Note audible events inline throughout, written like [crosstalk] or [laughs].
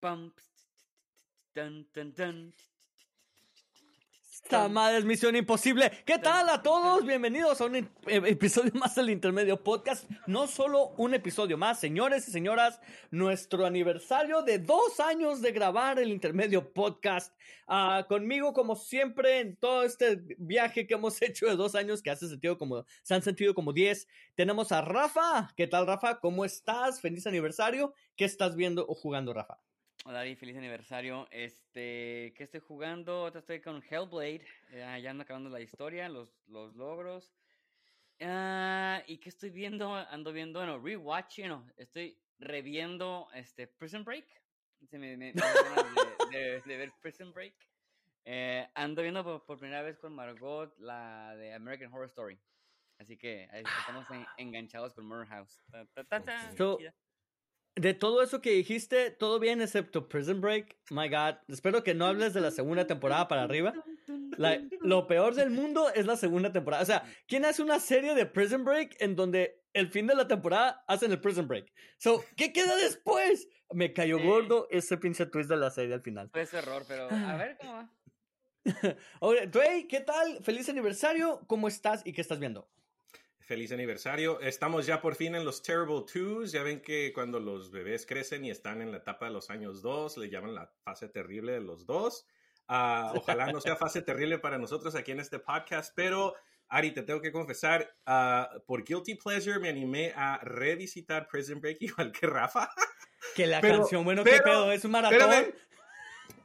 Pam, dun. Esta madre es Misión Imposible. ¿Qué tal a todos? Bienvenidos a un e- episodio más del Intermedio Podcast. No solo un episodio más, señores y señoras, nuestro aniversario de dos años de grabar el Intermedio Podcast. Ah, conmigo, como siempre, en todo este viaje que hemos hecho de dos años, que hace sentido como, se han sentido como diez, tenemos a Rafa. ¿Qué tal, Rafa? ¿Cómo estás? Feliz aniversario. ¿Qué estás viendo o jugando, Rafa? Hola, Dari, feliz aniversario. Este, ¿qué estoy jugando? Ahorita estoy con Hellblade. eh, ya ando acabando la historia, los, los logros. Ah, ¿Y qué estoy viendo? Ando viendo, bueno, rewatching, no, estoy reviendo este, Prison Break. Se me, me- me de, de- de ver Prison Break. Eh, ando viendo por, por primera vez con Margot la de American Horror Story. Así que ahí estamos en- enganchados con Murder House. Ta, ta, ta, ta, So, chida. De todo eso que dijiste, todo bien excepto Prison Break. My God, espero que no hables de la segunda temporada para arriba. La- lo peor del mundo es la segunda temporada. O sea, ¿quién hace una serie de Prison Break en donde el fin de la temporada hacen el Prison Break? So, ¿qué queda después? Me cayó gordo ese pinche twist de la serie al final. Fue ese error, pero a ver cómo va. [laughs] Oye, Dwayne, ¿qué tal? Feliz aniversario. ¿Cómo estás y qué estás viendo? Feliz aniversario. Estamos ya por fin en los Terrible Twos. Ya ven que cuando los bebés crecen y están en la etapa de los años dos, le llaman la fase terrible de los dos. Ah, [laughs] ojalá no sea fase terrible para nosotros aquí en este podcast, pero Ari, te tengo que confesar, ah, por Guilty Pleasure me animé a revisitar Prison Break [laughs] igual que Rafa. Que la Pero- canción, bueno, ¿qué pero- pedo? ¿Es un maratón? Espérame.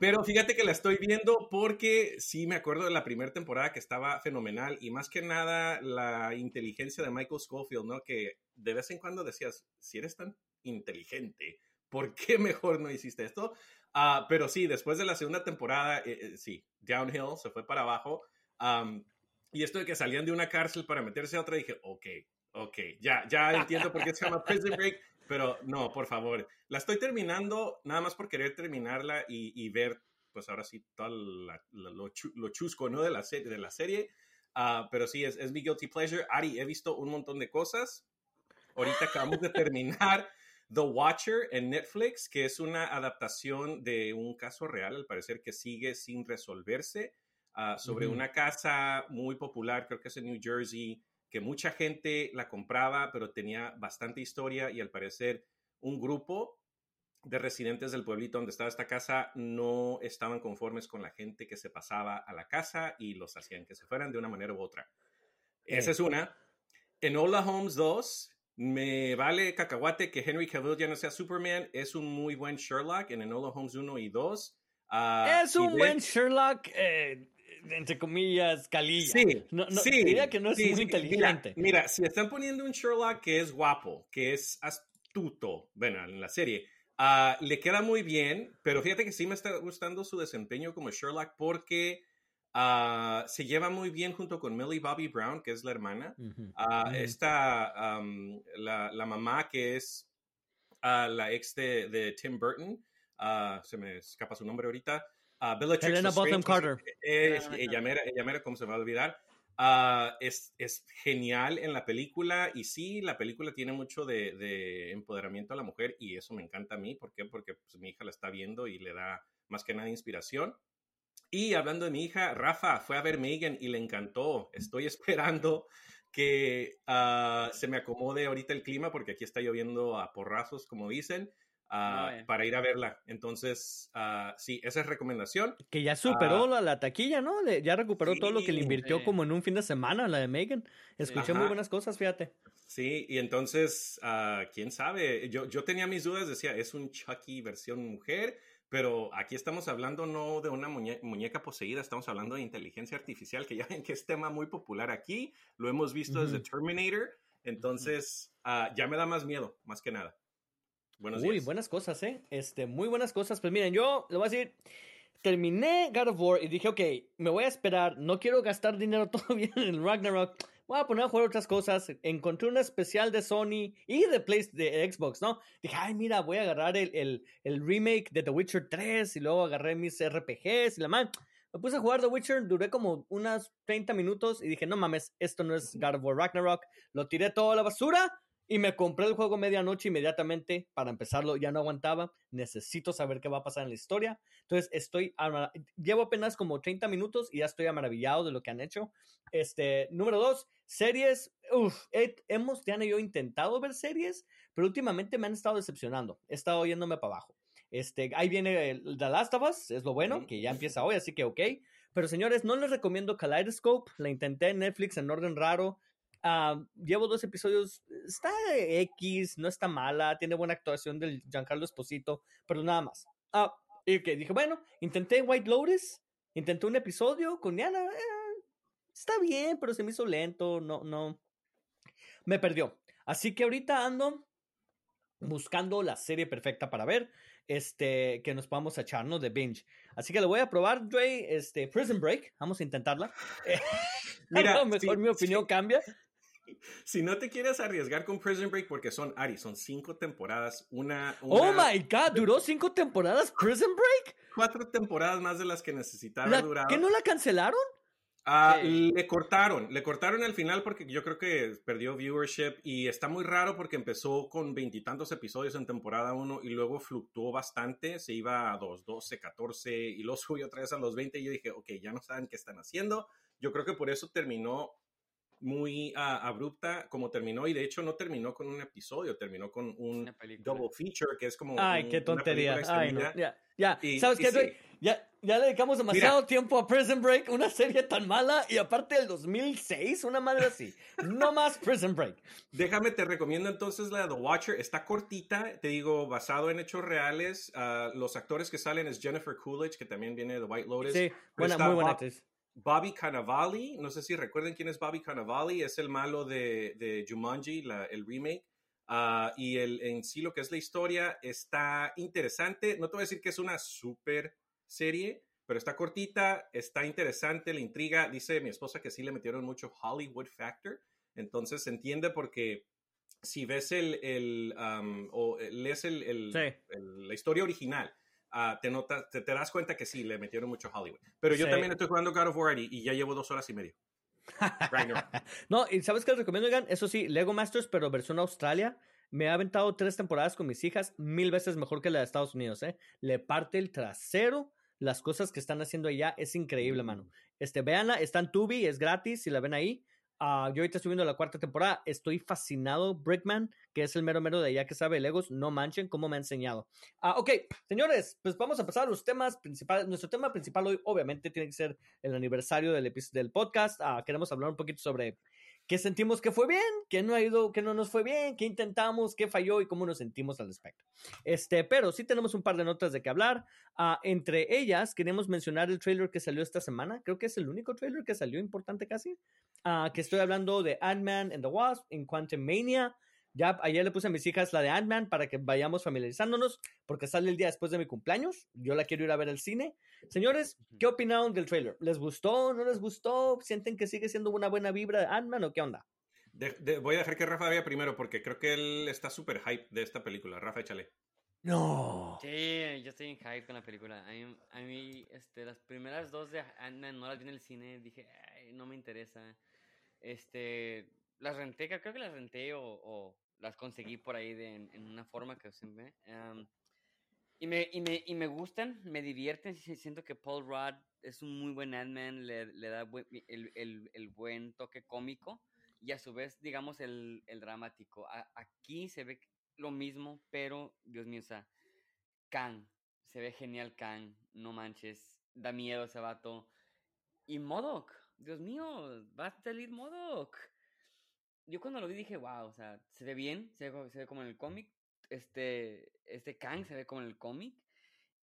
Pero fíjate que la estoy viendo porque sí me acuerdo de la primera temporada que estaba fenomenal y más que nada la inteligencia de Michael Schofield, ¿no? Que de vez en cuando decías, si eres tan inteligente, ¿por qué mejor no hiciste esto? Ah, pero sí, después de la segunda temporada, eh, eh, sí, downhill, se fue para abajo. Am, y esto de que salían de una cárcel para meterse a otra, dije, ok, ok, ya, ya entiendo por qué se llama Prison Break, pero no, por favor. La estoy terminando nada más por querer terminarla y, y ver, pues ahora sí, todo la- la- lo, chu- lo chusco, ¿no? De la, serie de la serie. Ah, pero sí, es, es mi guilty pleasure. Ari, he visto un montón de cosas. Ahorita acabamos de terminar [laughs] The Watcher en Netflix, que es una adaptación de un caso real, al parecer, que sigue sin resolverse, ah, sobre una casa muy popular, creo que es en New Jersey, que mucha gente la compraba, pero tenía bastante historia y al parecer un grupo de residentes del pueblito donde estaba esta casa no estaban conformes con la gente que se pasaba a la casa y los hacían que se fueran de una manera u otra. Esa es una. En Hola Holmes 2, me vale cacahuate que Henry Cavill ya no sea Superman. Es un muy buen Sherlock en Enola Holmes 1 y 2. Ah, Es un buen Sherlock, eh, entre comillas, calilla. Sí, no, no, sí, diría que no es sí, muy inteligente. Mira, mira, si están poniendo un Sherlock que es guapo, que es astuto, bueno, en la serie, ah, le queda muy bien, pero fíjate que sí me está gustando su desempeño como Sherlock porque ah, se lleva muy bien junto con Millie Bobby Brown, que es la hermana. Ah, Ujú. Esta, am, la, la mamá que es ah, la ex de, de Tim Burton, se me escapa su nombre ahorita, ah, Bellatrix Helena Bonham Carter. eh, Helena ella mera, ella mera, ¿cómo se me va a olvidar? Ah, es, es genial en la película y sí, la película tiene mucho de, de empoderamiento a la mujer y eso me encanta a mí. ¿Por qué? Porque pues, mi hija la está viendo y le da más que nada inspiración. Y hablando de mi hija, Rafa fue a ver Megan y le encantó. Estoy [laughs] esperando que ah, se me acomode ahorita el clima porque aquí está lloviendo a porrazos, como dicen, ah, Ah, bien. para ir a verla. Entonces, ah, sí, esa es recomendación. Que ya superó la, la taquilla, ¿no? Le- ya recuperó todo lo que le Sí, invirtió sí. como en un fin de semana, la de Megan. Escuché muy Ajá. buenas cosas, fíjate. Sí, y entonces, ah, quién sabe, yo, yo tenía mis dudas, decía, es un Chucky versión mujer, pero aquí estamos hablando no de una muñe- muñeca poseída, estamos hablando de inteligencia artificial, que ya ven que es tema muy popular aquí, lo hemos visto desde Ujú. Terminator, entonces ah, ya me da más miedo, más que nada. Buenos Uy, días. buenas cosas, ¿eh? Este, muy buenas cosas. Pues miren, yo le voy a decir, terminé God of War y dije, ok, me voy a esperar, no quiero gastar dinero [laughs] todavía en el Ragnarok, voy a poner a jugar otras cosas. Encontré un especial de Sony y de, Play, de Xbox, ¿no? Dije, ay, mira, voy a agarrar el, el, el remake de The Witcher 3 y luego agarré mis RPGs y la man. Me puse a jugar The Witcher, duré como unas 30 minutos y dije, no mames, esto no es God of War Ragnarok. Lo tiré todo a la basura y me compré el juego medianoche inmediatamente para empezarlo. Ya no aguantaba. Necesito saber qué va a pasar en la historia. Entonces, estoy. Llevo apenas como 30 minutos y ya estoy maravillado de lo que han hecho. Este, número dos, series. Uf, hemos, Diana y yo, intentado ver series, pero últimamente me han estado decepcionando. He estado yéndome para abajo. Este, ahí viene The Last of Us, es lo bueno, que ya empieza hoy, así que ok. Pero señores, no les recomiendo Kaleidoscope. La intenté en Netflix en orden raro. Ah, llevo dos episodios. Está X, no está mala. Tiene buena actuación del Giancarlo Esposito, pero nada más. Ah, y que dije, bueno, intenté White Lotus. Intenté un episodio con Diana. Eh, está bien, pero se me hizo lento. No, no. Me perdió. Así que ahorita ando buscando la serie perfecta para ver este, que nos podamos echarnos de binge. Así que lo voy a probar, Dre, este, Prison Break, vamos a intentarla. [laughs] Mira, mejor mi opinión cambia. Si no te quieres arriesgar con Prison Break, porque son, Ari, son cinco temporadas, una, Oh my God, ¿duró cinco temporadas Prison Break? Cuatro temporadas más de las que necesitaba durar. ¿Que no la cancelaron? Ah, le cortaron, le cortaron al final porque yo creo que perdió viewership y está muy raro porque empezó con veintitantos episodios en temporada 1 y luego fluctuó bastante, se iba a los 12, 14 y luego [laughs] subió otra vez a los 20 y yo dije, ok, ya no saben qué están haciendo. Yo creo que por eso terminó muy ah, abrupta como terminó y de hecho no terminó con un episodio, terminó con un double feature que es como... Ay, qué tontería. Ay, no. Ya, ya. ¿Sabes qué? Ya, ya le dedicamos demasiado tiempo a Prison Break, una serie tan mala y aparte del 2006, una madre así. no más Prison Break. Déjame, te recomiendo entonces la The Watcher. Está cortita, te digo, basado en hechos reales. Uh, los actores que salen es Jennifer Coolidge, que también viene de White Lotus. Sí, buena, muy buena actriz. Bobby Cannavale, no sé si recuerden quién es Bobby Cannavale, es el malo de, de Jumanji, la, el remake. Uh, y el, en sí lo que es la historia está interesante. No te voy a decir que es una super serie, pero está cortita, está interesante, la intriga. Dice mi esposa que sí le metieron mucho Hollywood Factor. Entonces se entiende porque si ves el, el um, o lees el, el, la historia original Ah, te, nota, te, das cuenta que sí, le metieron mucho Hollywood. Pero yo también estoy jugando God of War y, ya llevo dos horas y medio. [laughs] no, y ¿sabes qué les recomiendo, Oigan? Eso sí, Lego Masters, pero versión Australia. Me ha aventado tres temporadas con mis hijas, mil veces mejor que la de Estados Unidos, ¿eh? Le parte el trasero las cosas que están haciendo allá es increíble, mano. Este, véanla, está en Tubi, es gratis, si la ven ahí. Uh, yo ahorita estoy viendo la cuarta temporada. Estoy fascinado. Brickman, que es el mero mero de allá que sabe Legos, no manchen cómo me ha enseñado. Uh, ok, señores, pues vamos a pasar a los temas principales. Nuestro tema principal hoy, obviamente, tiene que ser el aniversario del, del podcast. Uh, queremos hablar un poquito sobre qué sentimos que fue bien, qué no ha ido, qué no nos fue bien, qué intentamos, qué falló y cómo nos sentimos al respecto. Este, pero sí tenemos un par de notas de qué hablar. Uh, entre ellas, queremos mencionar el trailer que salió esta semana. Creo que es el único trailer que salió importante casi. Uh, que estoy hablando de Ant-Man and the Wasp en Quantum Mania. Ya ayer le puse a mis hijas la de Ant-Man para que vayamos familiarizándonos, porque sale el día después de mi cumpleaños. Yo la quiero ir a ver al cine. Señores, ¿qué opinaron del trailer? ¿Les gustó? ¿No les gustó? ¿Sienten que sigue siendo una buena vibra de Ant-Man o qué onda? voy a dejar que Rafa vaya primero, porque creo que él está súper hype de esta película. Rafa, échale. No. Sí, yo estoy en hype con la película. A mí, este, las primeras dos de Ant-Man no las vi en el cine. Dije, no me interesa. Este, las renté, creo que las renté o, las conseguí por ahí de, en, una forma que siempre. y, me, y, me, y me gustan, me divierten. Siento que Paul Rudd es un muy buen Ant-Man, le, le, da el, el, el, buen toque cómico y a su vez, digamos, el, el dramático. aquí se ve lo mismo, pero, Dios mío, o sea, Kang, se ve genial Kang, no manches, da miedo ese vato. Y Modok, Dios mío, va a salir Modok yo cuando lo vi dije, wow, o sea, se ve bien, se ve, se ve como en el cómic. Este, este Kang se ve como en el cómic.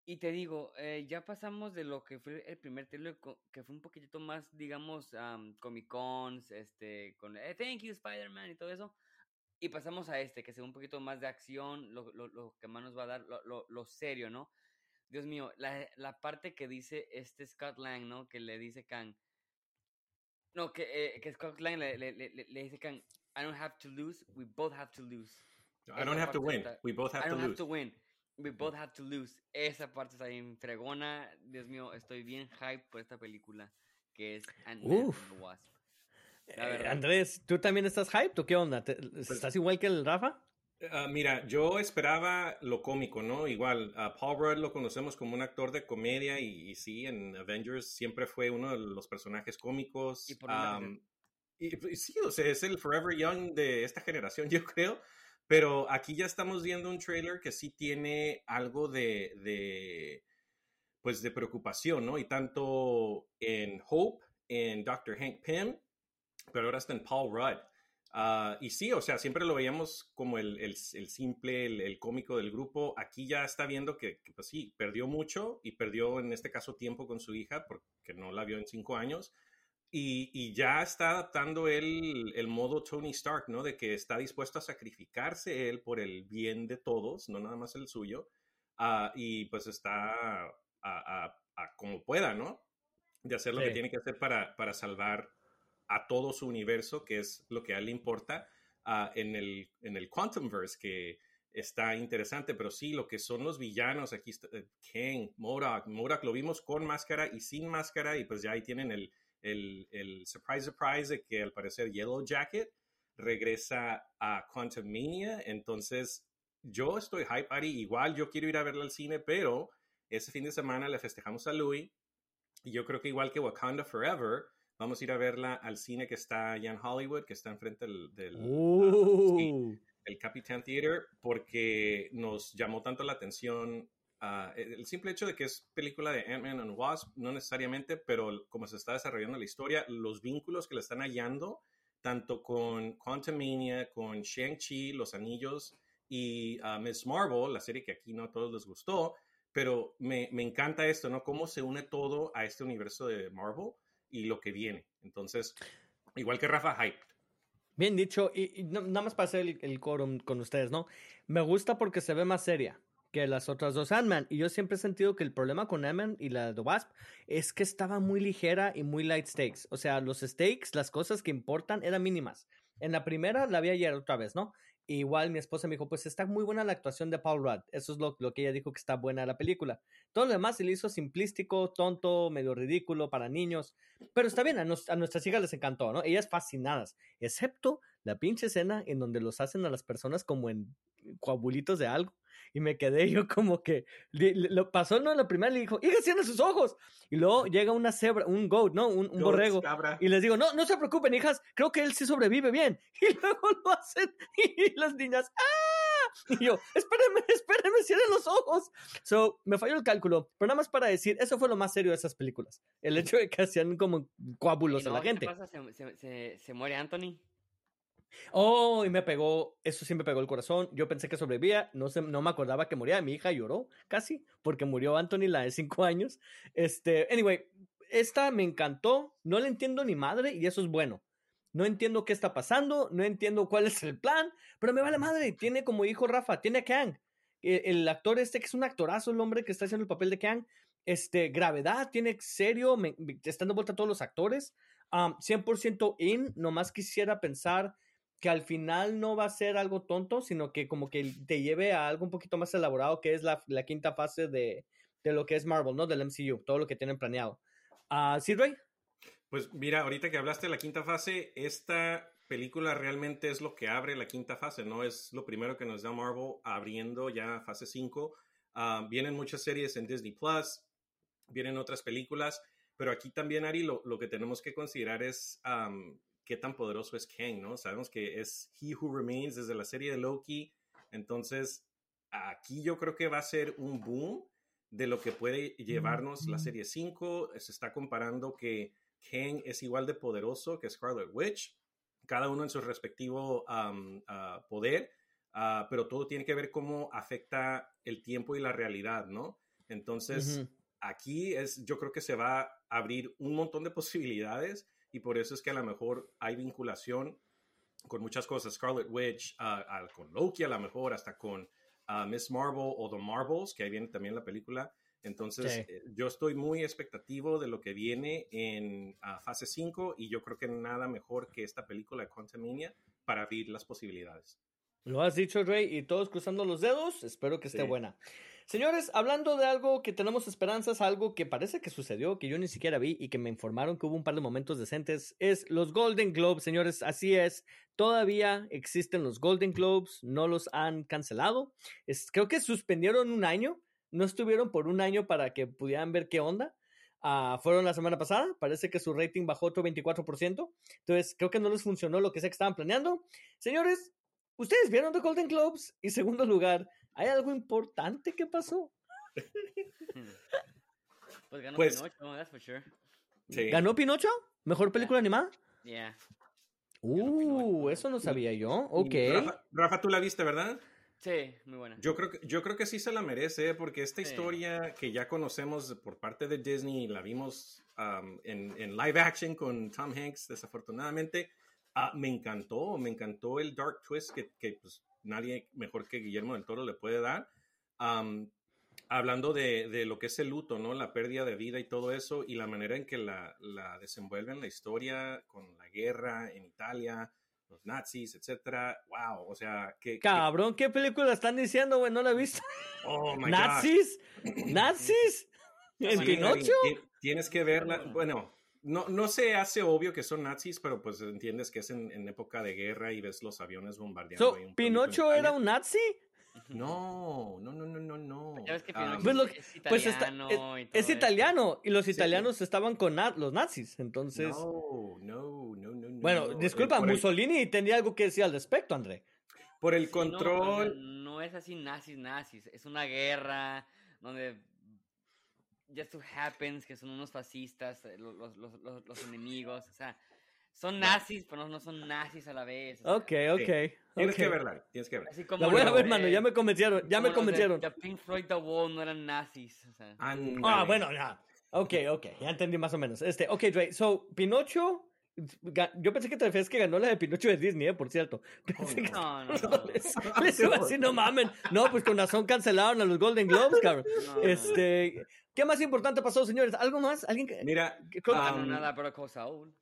Y te digo, eh, ya pasamos de lo que fue el primer trailer, que fue un poquitito más, digamos, Comic Cons, este, con eh, Thank you, Spider-Man y todo eso. Y pasamos a este, que se ve un poquito más de acción, lo, lo, lo que más nos va a dar, lo, lo serio, ¿no? Dios mío, la, la, parte que dice este Scott Lang, ¿no? Que le dice Kang, no, que, eh, que Scott Lang le, le, le, le dice que I don't have to lose, we both have to lose. I don't have to win, we both have to lose. I don't have to win, we both have to lose. Esa parte está bien fregona. Dios mío, estoy bien hype por esta película que es Ant-Man and the Wasp. Eh, Andrés, ¿tú también estás hyped o qué onda? Pues ¿Estás igual que el Rafa? Ah, mira, yo esperaba lo cómico, ¿no? Igual, a Paul Rudd lo conocemos como un actor de comedia y, sí, en Avengers siempre fue uno de los personajes cómicos. Y, sí, o sea, es el Forever Young de esta generación, [laughs] yo creo. Pero aquí ya estamos viendo un trailer que sí tiene algo de, de pues, de preocupación, ¿no? Y tanto en Hope, en Dr. Hank Pym, pero ahora está en Paul Rudd. Ah, y sí, o sea, siempre lo veíamos como el, el, simple, el, cómico del grupo. Aquí ya está viendo que, pues sí, perdió mucho y perdió en este caso tiempo con su hija porque no la vio en cinco años. Y, y ya está adaptando él el modo Tony Stark, ¿no? De que está dispuesto a sacrificarse él por el bien de todos, no nada más el suyo. Uh, y pues está a, a, a, como pueda, ¿no? De hacer lo que tiene que hacer para, para salvar a todo su universo, que es lo que a él le importa, uh, en, el, en el Quantumverse, que está interesante, pero sí, lo que son los villanos, aquí está eh, Kang, Morak, Morak lo vimos con máscara y sin máscara, y pues ya ahí tienen el, el, el surprise, surprise de que al parecer Yellow Jacket regresa a Quantum Mania, entonces yo estoy hype, Ari, igual yo quiero ir a verla al cine, pero ese fin de semana le festejamos a Louis, y yo creo que igual que Wakanda Forever, Vamos a ir a verla al cine que está allá en Hollywood, que está enfrente del, del uh. el Capitan Theater, porque nos llamó tanto la atención uh, el simple hecho de que es película de Ant-Man and Wasp, no necesariamente, pero como se está desarrollando la historia, los vínculos que le están hallando, tanto con Quantumania, con Shang-Chi, Los Anillos y uh, Miss Marvel, la serie que aquí no a todos les gustó, pero me, me encanta esto, ¿no? Cómo se une todo a este universo de Marvel y lo que viene. Entonces, igual que Rafa, hype. Bien dicho, y, nada más para hacer el, el quórum con ustedes, ¿no? Me gusta porque se ve más seria que las otras dos Ant-Man. Y yo siempre he sentido que el problema con Ant-Man y la de Wasp es que estaba muy ligera y muy light stakes. O sea, los stakes, las cosas que importan eran mínimas. En la primera la vi ayer otra vez, ¿no? Igual mi esposa me dijo, pues está muy buena la actuación de Paul Rudd. Eso es lo, lo que ella dijo que está buena la película. Todo lo demás se le hizo simplístico, tonto, medio ridículo para niños. Pero está bien, a, a, nuestras hijas les encantó, ¿no? Ellas fascinadas. Excepto la pinche escena en donde los hacen a las personas como en coabulitos de algo y me quedé yo como que lo pasó no la primera le dijo hija cierra sus ojos y luego llega una cebra un goat no un, borrego y les digo no no se preocupen hijas creo que él sí sobrevive bien [laughs] y luego lo hacen y las niñas ¡ah! y yo espérenme espérenme cierren los ojos so me falló el cálculo pero nada más para decir eso fue lo más serio de esas películas el hecho de que hacían como coábulos a la gente. se, se muere Anthony Oh, y me pegó, eso sí me pegó el corazón. Yo pensé que sobrevivía, no, se, no me acordaba que moría. Mi hija lloró casi porque murió Anthony, la de 5 años. Este, anyway, esta me encantó. No le entiendo ni madre y eso es bueno. No entiendo qué está pasando, no entiendo cuál es el plan, pero me vale madre. Tiene como hijo Rafa, tiene a Kang. E, el, actor este que es un actorazo, el hombre que está haciendo el papel de Kang. Este, gravedad, tiene serio, me, están de vuelta todos los actores. 100% in, nomás quisiera pensar que al final no va a ser algo tonto, sino que como que te lleve a algo un poquito más elaborado, que es la, la quinta fase de, de, lo que es Marvel, ¿no? Del MCU, todo lo que tienen planeado. Uh, ¿Sí? Pues mira, ahorita que hablaste de la quinta fase, esta película realmente es lo que abre la quinta fase, ¿no? Es lo primero que nos da Marvel abriendo ya fase 5. Ah, vienen muchas series en Disney Plus, vienen otras películas, pero aquí también, Ari, lo, lo que tenemos que considerar es qué tan poderoso es Kang, ¿no? Sabemos que es He Who Remains desde la serie de Loki, entonces aquí yo creo que va a ser un boom de lo que puede llevarnos la serie 5. Se está comparando que Kang es igual de poderoso que Scarlet Witch, cada uno en su respectivo ah, poder, ah, pero todo tiene que ver cómo afecta el tiempo y la realidad, ¿no? Entonces, aquí es, yo creo que se va a abrir un montón de [laughs] posibilidades y por eso es que a lo mejor hay vinculación con muchas cosas. Scarlet Witch, uh, con Loki a lo mejor, hasta con uh, Miss Marvel o The Marvels, que ahí viene también la película. Entonces, eh, yo estoy muy expectativo de lo que viene en uh, fase 5 y yo creo que nada mejor que esta película de Quantumania para abrir las posibilidades. Lo has dicho, Rey, y todos cruzando los dedos. Espero que esté buena. Señores, hablando de algo que tenemos esperanzas, algo que parece que sucedió, que yo ni siquiera vi y que me informaron que hubo un par de momentos decentes, es los Golden Globes, señores. Así es, todavía existen los Golden Globes, no los han cancelado. Creo que suspendieron un año, no estuvieron por un año para que pudieran ver qué onda. Ah, fueron la semana pasada, parece que su rating bajó otro 24%. Entonces, creo que no les funcionó lo que sé que estaban planeando. Señores, ¿ustedes vieron The Golden Globes? Y segundo lugar, ¿hay algo importante que pasó? [laughs] Pues ganó Pues- Pinocho, that's for sure. Sí. ¿Ganó Pinocho? ¿Mejor película animada? Yeah. Uh, Pinocho. eso no sabía yo. Ok. Rafa, Rafa, tú la viste, ¿verdad? Sí, muy buena. Yo creo, que, yo creo que sí se la merece, ¿eh? porque esta Sí. historia que ya conocemos por parte de Disney, la vimos um, en, en live action con Tom Hanks, desafortunadamente, ah, me encantó, me encantó el dark twist que, que, pues, nadie mejor que Guillermo del Toro le puede dar. Um, hablando de, de lo que es el luto, ¿no? La pérdida de vida y todo eso, y la manera en que la, la desenvuelven la historia con la guerra en Italia, los nazis, etcétera. Wow, o sea, que... que- Cabrón, ¿qué película están diciendo, güey? No la he visto. oh my [laughs] God. ¿Nazis? ¿Nazis? [clears throat] ¿En Sí, Pinocho? Ti- Tienes que verla. Bueno, no, no se hace obvio que son nazis, pero pues entiendes que es en, en época de guerra y ves los aviones bombardeando. So, ahí un ¿Pinocho era Italia. un nazi? No, no, no, no, no, no. Ya ves que Ah, Pinocho Pues lo es, que- es Pues está- italiano es, italiano y los Sí, sí. italianos estaban con na- los nazis, entonces... No, no, no, no, no. Bueno, no. disculpa, por el, Mussolini tenía algo que decir al respecto, André. por el Sí, no, control. no, es así nazis, nazis. Es una guerra donde just so happens que son unos fascistas, eh, lo- los, los, los, los enemigos. O sea, son nazis, pero no, no son nazis a la vez. o sea, Ok, ok. Tienes ok. que verla, tienes que verla. Así como La voy a ver, de- mano, ya me convencieron, ya me los de- convencieron. de Pink Floyd The Wall no eran nazis. O sea, Ah, bueno, ya. Ok, ok, ya entendí más o menos. Este, ok, Dre, so, Pinocho, yo pensé que te refieres que ganó la de Pinocho de Disney, eh, por cierto. Pensé que- no, no, [laughs] no. les, les iba a decir, no mamen. No, pues con razón cancelaron a los Golden Globes, cabrón. no, no. Este, ¿qué más importante pasó, señores? ¿Algo más? ¿Alguien que...? Mira, que- creo- No ganó um, nada, pero con Saúl.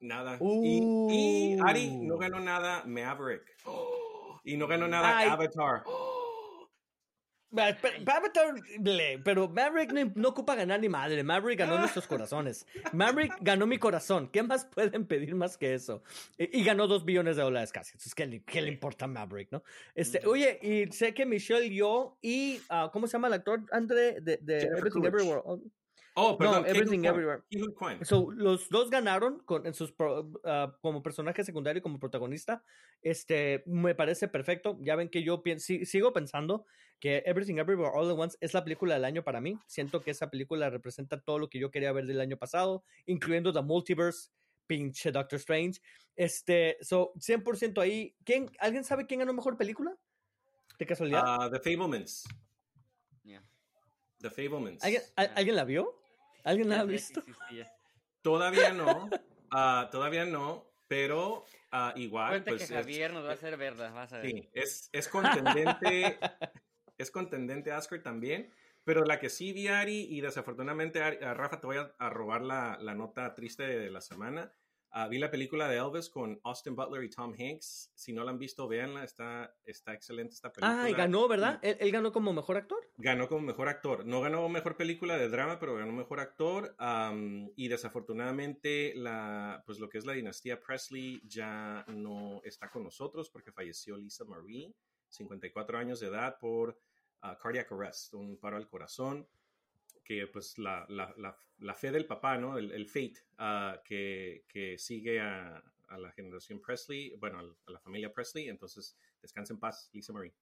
nada. Uh. Y, y Ari no ganó nada Maverick. [gasps] Y no ganó nada Ay. Avatar. Pero Maverick no, no ocupa ganar ni madre. Maverick ganó nuestros corazones. Maverick ganó mi corazón. ¿Qué más pueden pedir más que eso? Y, y ganó dos billones de dólares casi. Entonces, ¿qué le, qué le importa a Maverick, no? Este. Oye, y sé que Michelle Yeoh y, ah, ¿cómo se llama el actor, André? De, de Everything. Everywhere. Oh, perdón. no, Everything Kwan. Everywhere. Kwan. So, los dos ganaron con, en sus pro- ah, como personaje secundario y como protagonista. Este, me parece perfecto. Ya ven que yo pien- si- sigo pensando que Everything Everywhere All at Once es la película del año para mí. Siento que esa película representa todo lo que yo quería ver del año pasado, incluyendo The Multiverse, pinche Doctor Strange. Este, so, 100% ahí. ¿Quién, ¿Alguien sabe quién ganó mejor película? ¿De casualidad? Ah, The Fablemans. Yeah. The Fablemans. ¿Alguien, al- ¿Alguien la vio? ¿Alguien la ha visto? Todavía no. ah, todavía no. Pero ah, igual. Cuenta pues, que es- Javier nos va a hacer verla, vas a ver. Sí, es, es contendente. es contendente Oscar también. Pero la que sí vi, Ari, y desafortunadamente, Ari- a Rafa, te voy a, a robar la, la nota triste de la semana. Ah, vi la película de Elvis con Austin Butler y Tom Hanks. Si no la han visto, véanla. Está, está excelente esta película. Ah, y ganó, ¿verdad? ¿Él, él ganó como mejor actor? Ganó como mejor actor. No ganó mejor película de drama, pero ganó mejor actor. am, y desafortunadamente, la, pues lo que es la dinastía Presley ya no está con nosotros porque falleció Lisa Marie, 54 años de edad, por ah, cardiac arrest, un paro al corazón. Que pues la, la, la, la fe del papá, ¿no? El, el fate ah, que, que sigue a, a la generación Presley, bueno, a la familia Presley. Entonces, descansa en paz, Lisa Marie.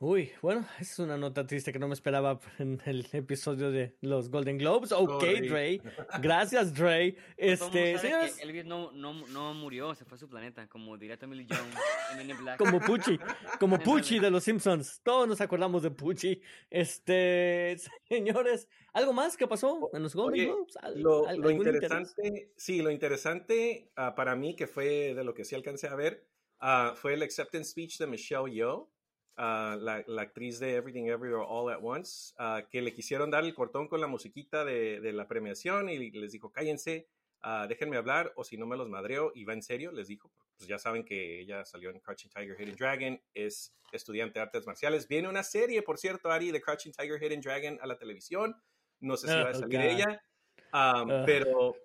Uy, bueno, esa es una nota triste que no me esperaba [laughs] en el episodio de los Golden Globes. Ok, Sorry. Dre. [laughs] Gracias, Dre. Este, señores, que Elvis no, no, no murió, se fue a su planeta, como diría Tommy Jones [laughs] en Black. como Pucci, como. Pucci de los Simpsons. Todos nos acordamos de Pucci. Este, señores, ¿algo más que pasó en los Golden Oye, Globes? ¿Al- Lo, al- lo algún interés? interesante, sí, lo interesante ah, para mí, que fue de lo que sí alcancé a ver, ah, fue el acceptance speech de Michelle Yeoh, ah, la, la actriz de Everything Everywhere All at Once, ah, que le quisieron dar el cortón con la musiquita de, de la premiación y les dijo, cállense, ah, déjenme hablar o si no me los madreo, y va en serio, les dijo, pues ya saben que ella salió en Crouching Tiger, Hidden Dragon, es estudiante de artes marciales. Viene una serie, por cierto, Ari, de Crouching Tiger, Hidden Dragon a la televisión. No sé si va a Oh, salir ella, um, pero,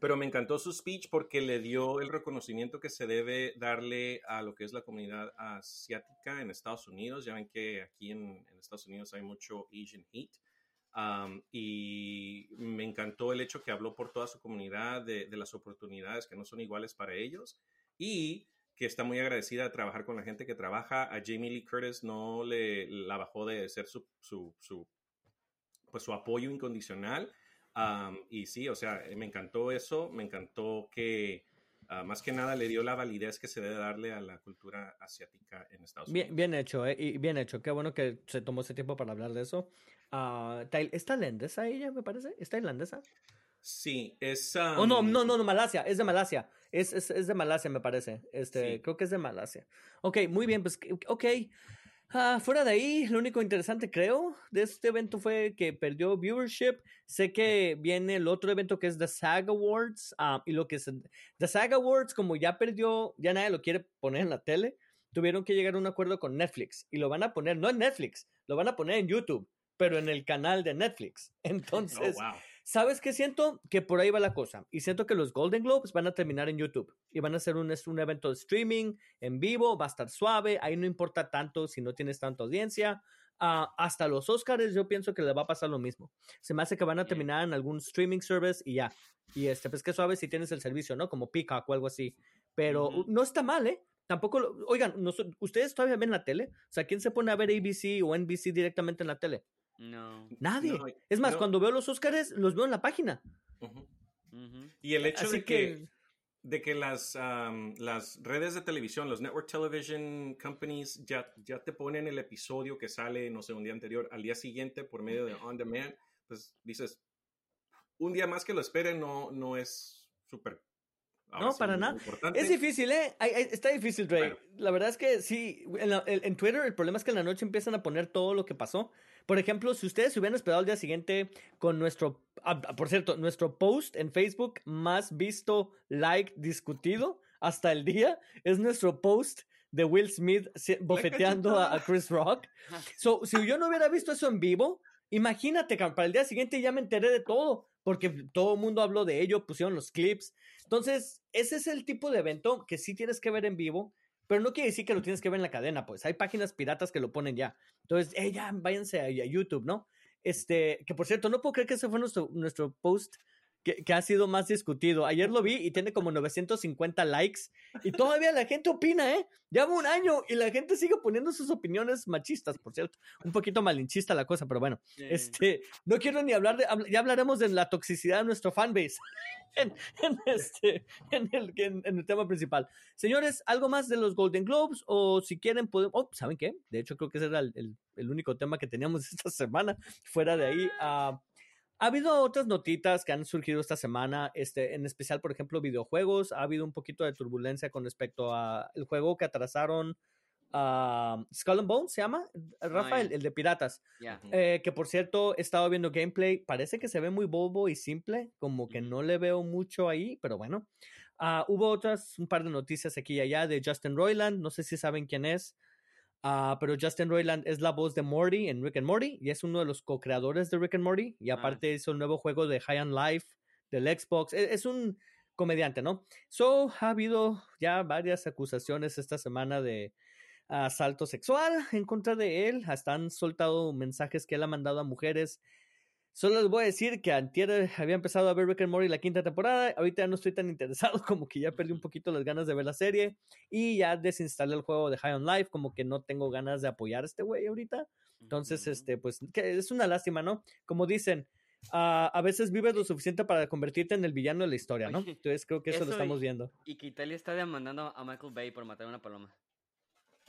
pero me encantó su speech porque le dio el reconocimiento que se debe darle a lo que es la comunidad asiática en Estados Unidos. Ya ven que aquí en, en Estados Unidos hay mucho Asian hate. Um, y me encantó el hecho que habló por toda su comunidad de, de las oportunidades que no son iguales para ellos y que está muy agradecida de trabajar con la gente que trabaja. A Jamie Lee Curtis no le la bajó de ser su, su, su, pues su apoyo incondicional. Um, y sí, o sea, me encantó eso, me encantó que ah, más que nada le dio la validez que se debe darle a la cultura asiática en Estados Unidos. Bien, bien hecho, ¿eh? Y bien hecho. Qué bueno que se tomó ese tiempo para hablar de eso. Tai- ¿Es tailandesa ella, me parece? ¿Es tailandesa? Sí, es... oh, no, um, no, no, no, Malasia. Es de Malasia. Es, es, es de Malasia, me parece. Este, Sí. creo que es de Malasia. Ok, muy bien, pues, ok. Ah, fuera de ahí, lo único interesante, creo, de este evento fue que perdió viewership. Sé que viene el otro evento que es The SAG Awards. ah, y lo que es The SAG Awards, como ya perdió, ya nadie lo quiere poner en la tele, tuvieron que llegar a un acuerdo con Netflix. Y lo van a poner, no en Netflix, lo van a poner en YouTube, pero en el canal de Netflix. [laughs] Entonces, Oh, wow. ¿Sabes qué siento? Que por ahí va la cosa. Y siento que los Golden Globes van a terminar en YouTube. Y van a ser un, evento de streaming en vivo, va a estar suave. Ahí no importa tanto si no tienes tanta audiencia. Ah, hasta los Oscars yo pienso que le va a pasar lo mismo. Se me hace que van a terminar en algún streaming service y ya. Y este, pues qué suave si tienes el servicio, ¿no? Como Peacock o algo así. Pero no está mal, ¿eh? Tampoco, lo- oigan, noso- ¿ustedes todavía ven la tele? O sea, ¿quién se pone a ver ABC o NBC directamente en la tele? No. Nadie. No, es más, no. cuando veo los Oscars, los veo en la página. Y el hecho Así de que, de que las, las redes de televisión, los network television companies, ya, ya te ponen el episodio que sale, no sé, un día anterior, al día siguiente por medio de on demand, pues dices, un día más que lo esperen no, no es súper... ahora No, sí, para nada. importante. Es difícil, ¿eh? Está difícil, Dre. Bueno. La verdad es que sí, en, la- en- en Twitter el problema es que en la noche empiezan a poner todo lo que pasó. Por ejemplo, si ustedes se hubieran esperado al día siguiente con nuestro, ah, ah, por cierto, nuestro post en Facebook más visto, like, discutido hasta el día, es nuestro post de Will Smith [laughs] bofeteando a, a Chris Rock. So, si yo no hubiera visto eso en vivo, imagínate, para el día siguiente ya me enteré de todo, porque todo el mundo habló de ello, pusieron los clips. Entonces, ese es el tipo de evento que sí tienes que ver en vivo, pero no quiere decir que lo tienes que ver en la cadena, pues hay páginas piratas que lo ponen ya. Entonces, eh, ya, váyanse a, a YouTube, ¿no? Este, que por cierto, no puedo creer que ese fue nuestro, nuestro post que, que ha sido más discutido. Ayer lo vi y tiene como 950 likes y todavía la gente opina, ¿eh? Lleva un año y la gente sigue poniendo sus opiniones machistas, por cierto. Un poquito malinchista la cosa, pero bueno. Este, no quiero ni hablar de, ya hablaremos de la toxicidad de nuestro fanbase [laughs] en, en este, en el, en, en el tema principal. Señores, ¿algo más de los Golden Globes? O si quieren, podemos, oh, ¿saben qué? De hecho, creo que ese era el, el- el único tema que teníamos [laughs] esta semana. Fuera de ahí, ah, ha habido otras notitas que han surgido esta semana, este, en especial, por ejemplo, videojuegos. Ha habido un poquito de turbulencia con respecto a el juego que atrasaron. ah, Skull and Bones se llama, Rafa, ya. el- de piratas. Ujú. Eh, que por cierto, he estado viendo gameplay. Parece que se ve muy bobo y simple. Como que no le veo mucho ahí, pero bueno. Ah, hubo otras, un par de noticias aquí y allá de Justin Roiland. No sé si saben quién es. Ah, pero Justin Roiland es la voz de Morty en Rick and Morty y es uno de los co-creadores de Rick and Morty. Y Ah. aparte hizo el nuevo juego de High on Life del Xbox. E- Es, un comediante, ¿no? So, ha habido ya varias acusaciones esta semana de asalto sexual en contra de él. Hasta han soltado mensajes que él ha mandado a mujeres. Solo les voy a decir que antier había empezado a ver Rick and Morty la quinta temporada. Ahorita ya no estoy tan interesado, [laughs] como que ya perdí un poquito las ganas de ver la serie. Y ya desinstalé el juego de High on Life, como que no tengo ganas de apoyar a este güey ahorita. Entonces, este, pues, que es una lástima, ¿no? Como dicen, ah, a veces vives lo suficiente para convertirte en el villano de la historia, ¿no? Entonces creo que eso, lo y- estamos viendo. Y que Italia está demandando a Michael Bay por matar a una paloma.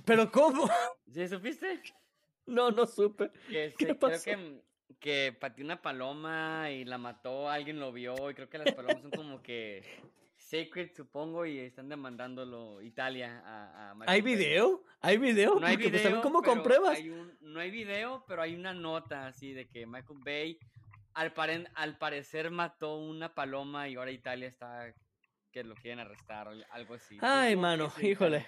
Pero ¿cómo? ¿Sí supiste? No, no supe. Que ¿Qué se- pasó? creo que, que pateó una paloma y la mató, alguien lo vio y creo que las palomas son como que sacred, supongo, y están demandándolo Italia a, a Michael ¿Hay Bay. video? ¿Hay video? No hay Porque, video, pues, ¿saben cómo compruebas? hay un- no hay video, pero hay una nota así de que Michael Bay al, paren- al parecer mató una paloma y ahora Italia está que lo quieren arrestar algo así. Ay, ¿Tú cómo mano, híjole.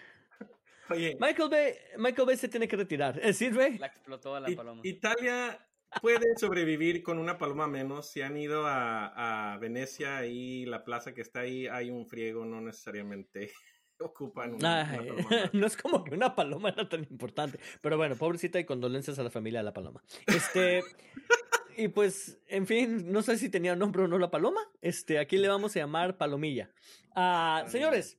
Oye, Michael Bay, Michael Bay se tiene que retirar. ¿Eh, ¿Sí, Ray? La explotó a la paloma. Italia puede sobrevivir con una paloma menos. Si han ido a, a Venecia y la plaza que está ahí, hay un friego, no necesariamente [laughs] ocupan una, paloma [laughs] no es como que una paloma era tan importante. Pero bueno, pobrecita y condolencias a la familia de la paloma. Este. Y pues, en fin, no sé si tenía nombre o no la paloma. Este, aquí le vamos a llamar Palomilla. Ah, señores,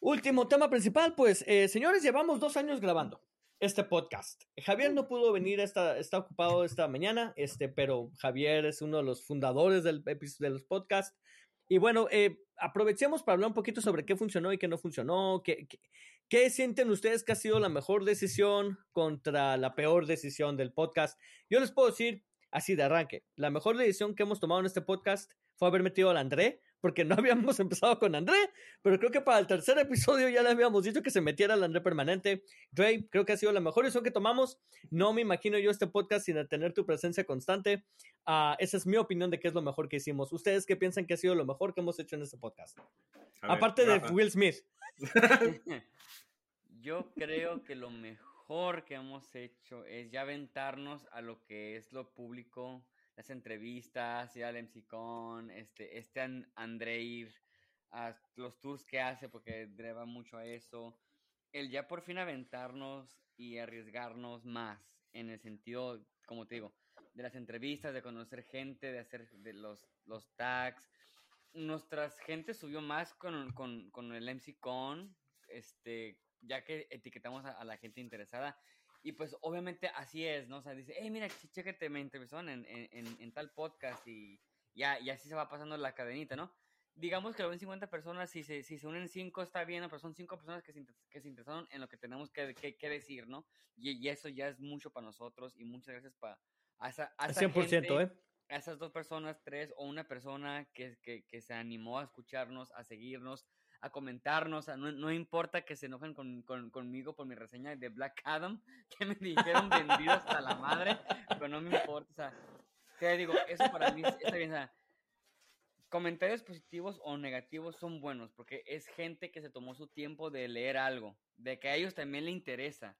último tema principal, pues, eh, señores, llevamos dos años grabando este podcast. Javier no pudo venir, está, está ocupado esta mañana, este, pero Javier es uno de los fundadores del, de los podcasts. Y bueno, eh, aprovechemos para hablar un poquito sobre qué funcionó y qué no funcionó, qué, qué, qué sienten ustedes que ha sido la mejor decisión contra la peor decisión del podcast. Yo les puedo decir, así de arranque, la mejor decisión que hemos tomado en este podcast fue haber metido al André, porque no [laughs] habíamos empezado con André, pero creo que para el tercer episodio ya le habíamos dicho que se metiera al André permanente. Dre, creo que ha sido la mejor decisión que tomamos. No me imagino yo este podcast sin tener tu presencia constante. Ah, esa es mi opinión de qué es lo mejor que hicimos. ¿Ustedes qué piensan que ha sido lo mejor que hemos hecho en este podcast? A ver, Aparte de Rafa. Will Smith. [laughs] Yo creo que lo mejor que hemos hecho es ya aventarnos a lo que es lo público, las entrevistas, ir al MCCon, este, este An- André ir a los tours que hace, porque dreva mucho a eso. El ya por fin aventarnos y arriesgarnos más en el sentido, como te digo, de las entrevistas, de conocer gente, de hacer de los, los tags. Nuestra gente subió más con, con, con el MCCon, este, ya que etiquetamos a, a la gente interesada. Y pues obviamente así es, ¿no? O sea, dice, hey, mira, ch- chécate, me entrevistaron en, en, en, tal podcast y ya, y así se va pasando la cadenita, ¿no? Digamos que lo ven 50 personas, si se, si se unen 5 está bien, pero son 5 personas que se, que se interesaron en lo que tenemos que, que, que decir, ¿no? Y, y eso ya es mucho para nosotros y muchas gracias para a esa, a esa 100%, gente, ¿eh? a esas dos personas, tres o una persona que, que, que se animó a escucharnos, a seguirnos, a comentarnos, a no, no importa que se enojen con, con- conmigo por mi reseña de Black Adam, [laughs] que me dijeron vendido hasta la madre, pero no me importa, o sea, te digo, eso para mí está bien, o sea, comentarios positivos o negativos son buenos, porque es gente que se tomó su tiempo de leer algo, de que a ellos también le interesa.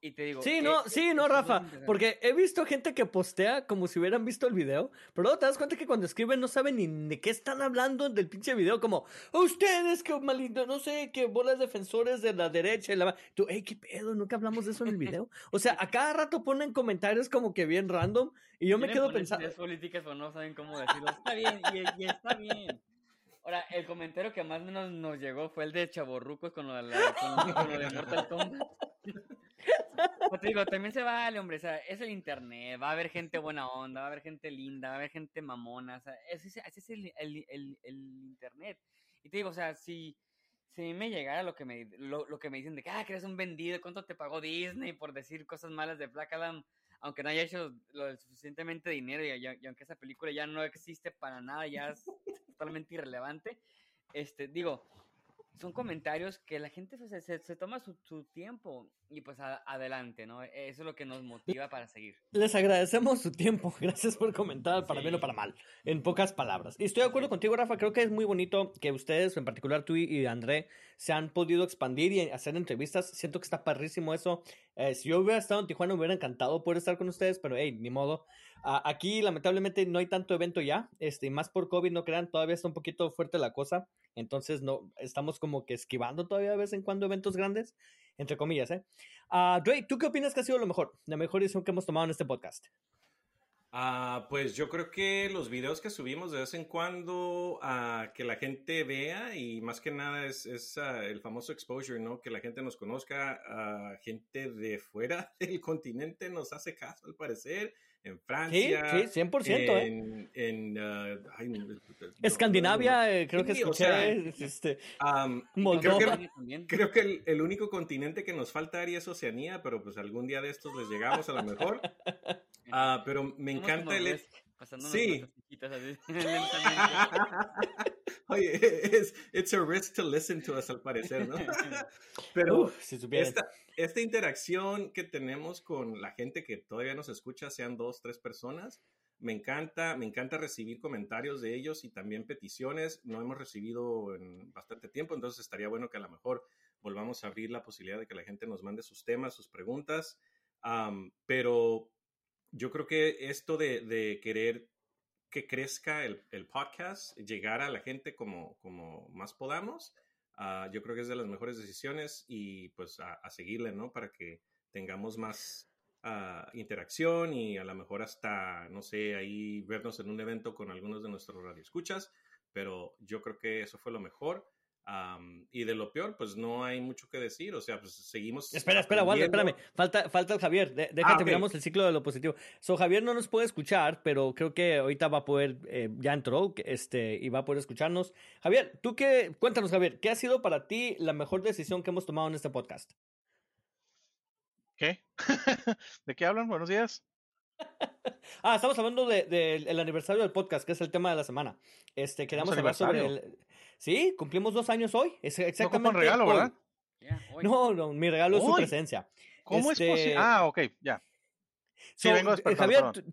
Y te digo, Sí, no, eh, sí, no, es Rafa, porque he visto gente que postea como si hubieran visto el video, pero luego te das cuenta que cuando escriben no saben ni de qué están hablando del pinche video, como, ustedes que malindo, no sé, que bolas defensores de la derecha y la... Tú, hey, qué pedo, nunca hablamos de eso en el video. O sea, a cada rato ponen comentarios como que bien random y yo me quedo pensando... ideas políticas, pero no saben cómo decirlo. Está bien, y, y está bien. Ahora, el comentario que más menos nos llegó fue el de Chaborrucos con lo de, la- con- con lo de Mortal Kombat. Como te digo, también se vale, hombre. O sea, es el internet. Va a haber gente buena onda, va a haber gente linda, va a haber gente mamona. O sea, así, es- el, el- el- internet. Y te digo, o sea, si, si me llegara lo que me, lo, lo que me dicen de que, ah, que eres un vendido, ¿cuánto te pagó Disney por decir cosas malas de Black Adam? Aunque no haya hecho lo suficientemente dinero y aunque esa película ya no existe para nada, ya es totalmente irrelevante. Este, digo, son comentarios que la gente se, se- se toma su, su tiempo y pues a- adelante, ¿no? Eso es lo que nos motiva para seguir. Les agradecemos su tiempo. [laughs] Gracias por comentar, para bien o Sí. para mal, en pocas palabras. Y estoy de acuerdo contigo, Rafa. Creo que es muy bonito que ustedes, en particular tú y- y André, se han podido expandir y hacer entrevistas. Siento que está parrísimo eso. Eh, si yo hubiera estado en Tijuana, me hubiera encantado poder estar con ustedes, pero hey, ni modo. Ah, aquí, lamentablemente, no hay tanto evento ya. Este, más por COVID, no crean, todavía está un poquito fuerte la cosa. Entonces, no, estamos como que esquivando todavía de vez en cuando eventos grandes, entre comillas, ¿eh? Ah, Dre, ¿tú qué opinas que ha sido lo mejor? La mejor decisión que hemos tomado en este podcast. Ah, pues yo creo que los videos que subimos de vez en cuando a que la gente vea y más que nada es, es, el famoso exposure, ¿no? Que la gente nos conozca, gente de fuera [laughs] del continente nos hace caso al parecer, en Sí, Francia, sí, 100%, ¿eh? en, en, ah, ay, no, no, no, Escandinavia, eh, creo que Sí, o escuché, sea, este, Am, Moldova. creo que, También. creo que el, el único continente que nos falta Ari es Oceanía, pero pues algún día de estos les llegamos a lo mejor. [laughs] Ah, pero me encanta el... pasándonos sí. así. [laughs] Oye, es it's a risk to listen to us al parecer, ¿no? [laughs] Pero uf, si esta, esta interacción que tenemos con la gente que todavía nos escucha, sean dos, tres personas, Me encanta, me encanta recibir comentarios de ellos y también peticiones. No hemos recibido en bastante tiempo, entonces estaría bueno que a lo mejor volvamos a abrir la posibilidad de que la gente nos mande sus temas, sus preguntas. pero yo creo que esto de, querer que crezca el, podcast, llegar a la gente como, como más podamos, ah, yo creo que es de las mejores decisiones y pues a, seguirle, ¿no? Para que tengamos más interacción y a lo mejor hasta, no sé, ahí vernos en un evento con algunos de nuestros radioescuchas, pero yo creo que eso fue lo mejor. Y de lo peor, pues no hay mucho que decir, o sea, pues seguimos. Espera, espera, Walter, espérame, falta, falta el Javier, de, déjate, ah, el ciclo de lo positivo. So, Javier no nos puede escuchar, pero creo que ahorita va a poder, eh, ya entró, este, y va a poder escucharnos. Javier, tú qué, cuéntanos, Javier, ¿qué ha sido para ti la mejor decisión que hemos tomado en este podcast? ¿Qué? [laughs] ¿De qué hablan? Buenos días. [laughs] ah, estamos hablando del de, aniversario del podcast, que es el tema de la semana. Este, queremos hablar sobre el. Sí, cumplimos dos años hoy. Es exactamente. No regalo, ¿verdad? no, no, mi regalo es su presencia. ¿Cómo es posible? Este ah, ok, ya. Sí, vengo eh, Javier, [laughs]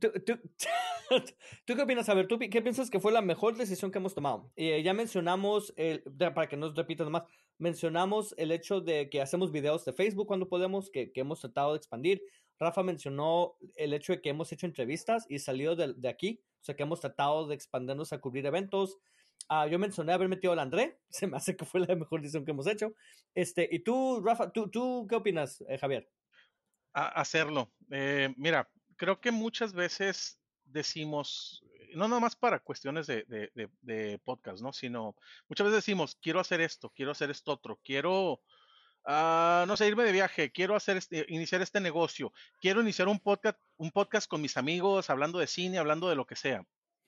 ¿tú, qué opinas? A ver, ¿tú qué piensas que fue la mejor decisión que hemos tomado? Eh, ya mencionamos, el, para que no repitas más, mencionamos el hecho de que hacemos videos de Facebook cuando podemos, que, que, hemos tratado de expandir. Rafa mencionó el hecho de que hemos hecho entrevistas y salido de, de aquí, o sea que hemos tratado de expandirnos a cubrir eventos. Ah, yo mencioné haber metido al André, [laughs] se me hace que fue la mejor decisión que hemos hecho. Este, y tú, Rafa, ¿tú, tú qué opinas, eh, Javier? hacerlo. Eh, mira, creo que muchas veces decimos, no nomás para cuestiones de, de, podcast, ¿no? Sino muchas veces decimos, quiero hacer esto, quiero hacer esto otro, quiero, uh, no sé, irme de viaje, quiero hacer este, iniciar este negocio, quiero iniciar un podcast, un podcast con mis amigos, hablando de cine, hablando de lo que sea.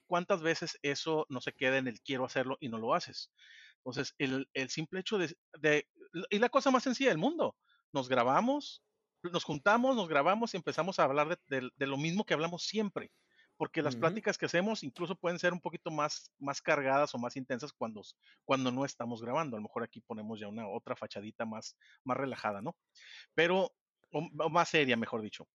¿Cuántas veces eso no se queda en el quiero hacerlo y no lo haces? Entonces, el, el simple hecho de, de, y la cosa más sencilla del mundo, nos grabamos, nos juntamos, nos grabamos y empezamos a hablar de, lo mismo que hablamos siempre, porque las pláticas que hacemos incluso pueden ser un poquito más, más cargadas o más intensas cuando, cuando no estamos grabando. A lo mejor aquí ponemos ya una otra fachadita más, más relajada, ¿no? Pero, o, más seria, mejor dicho.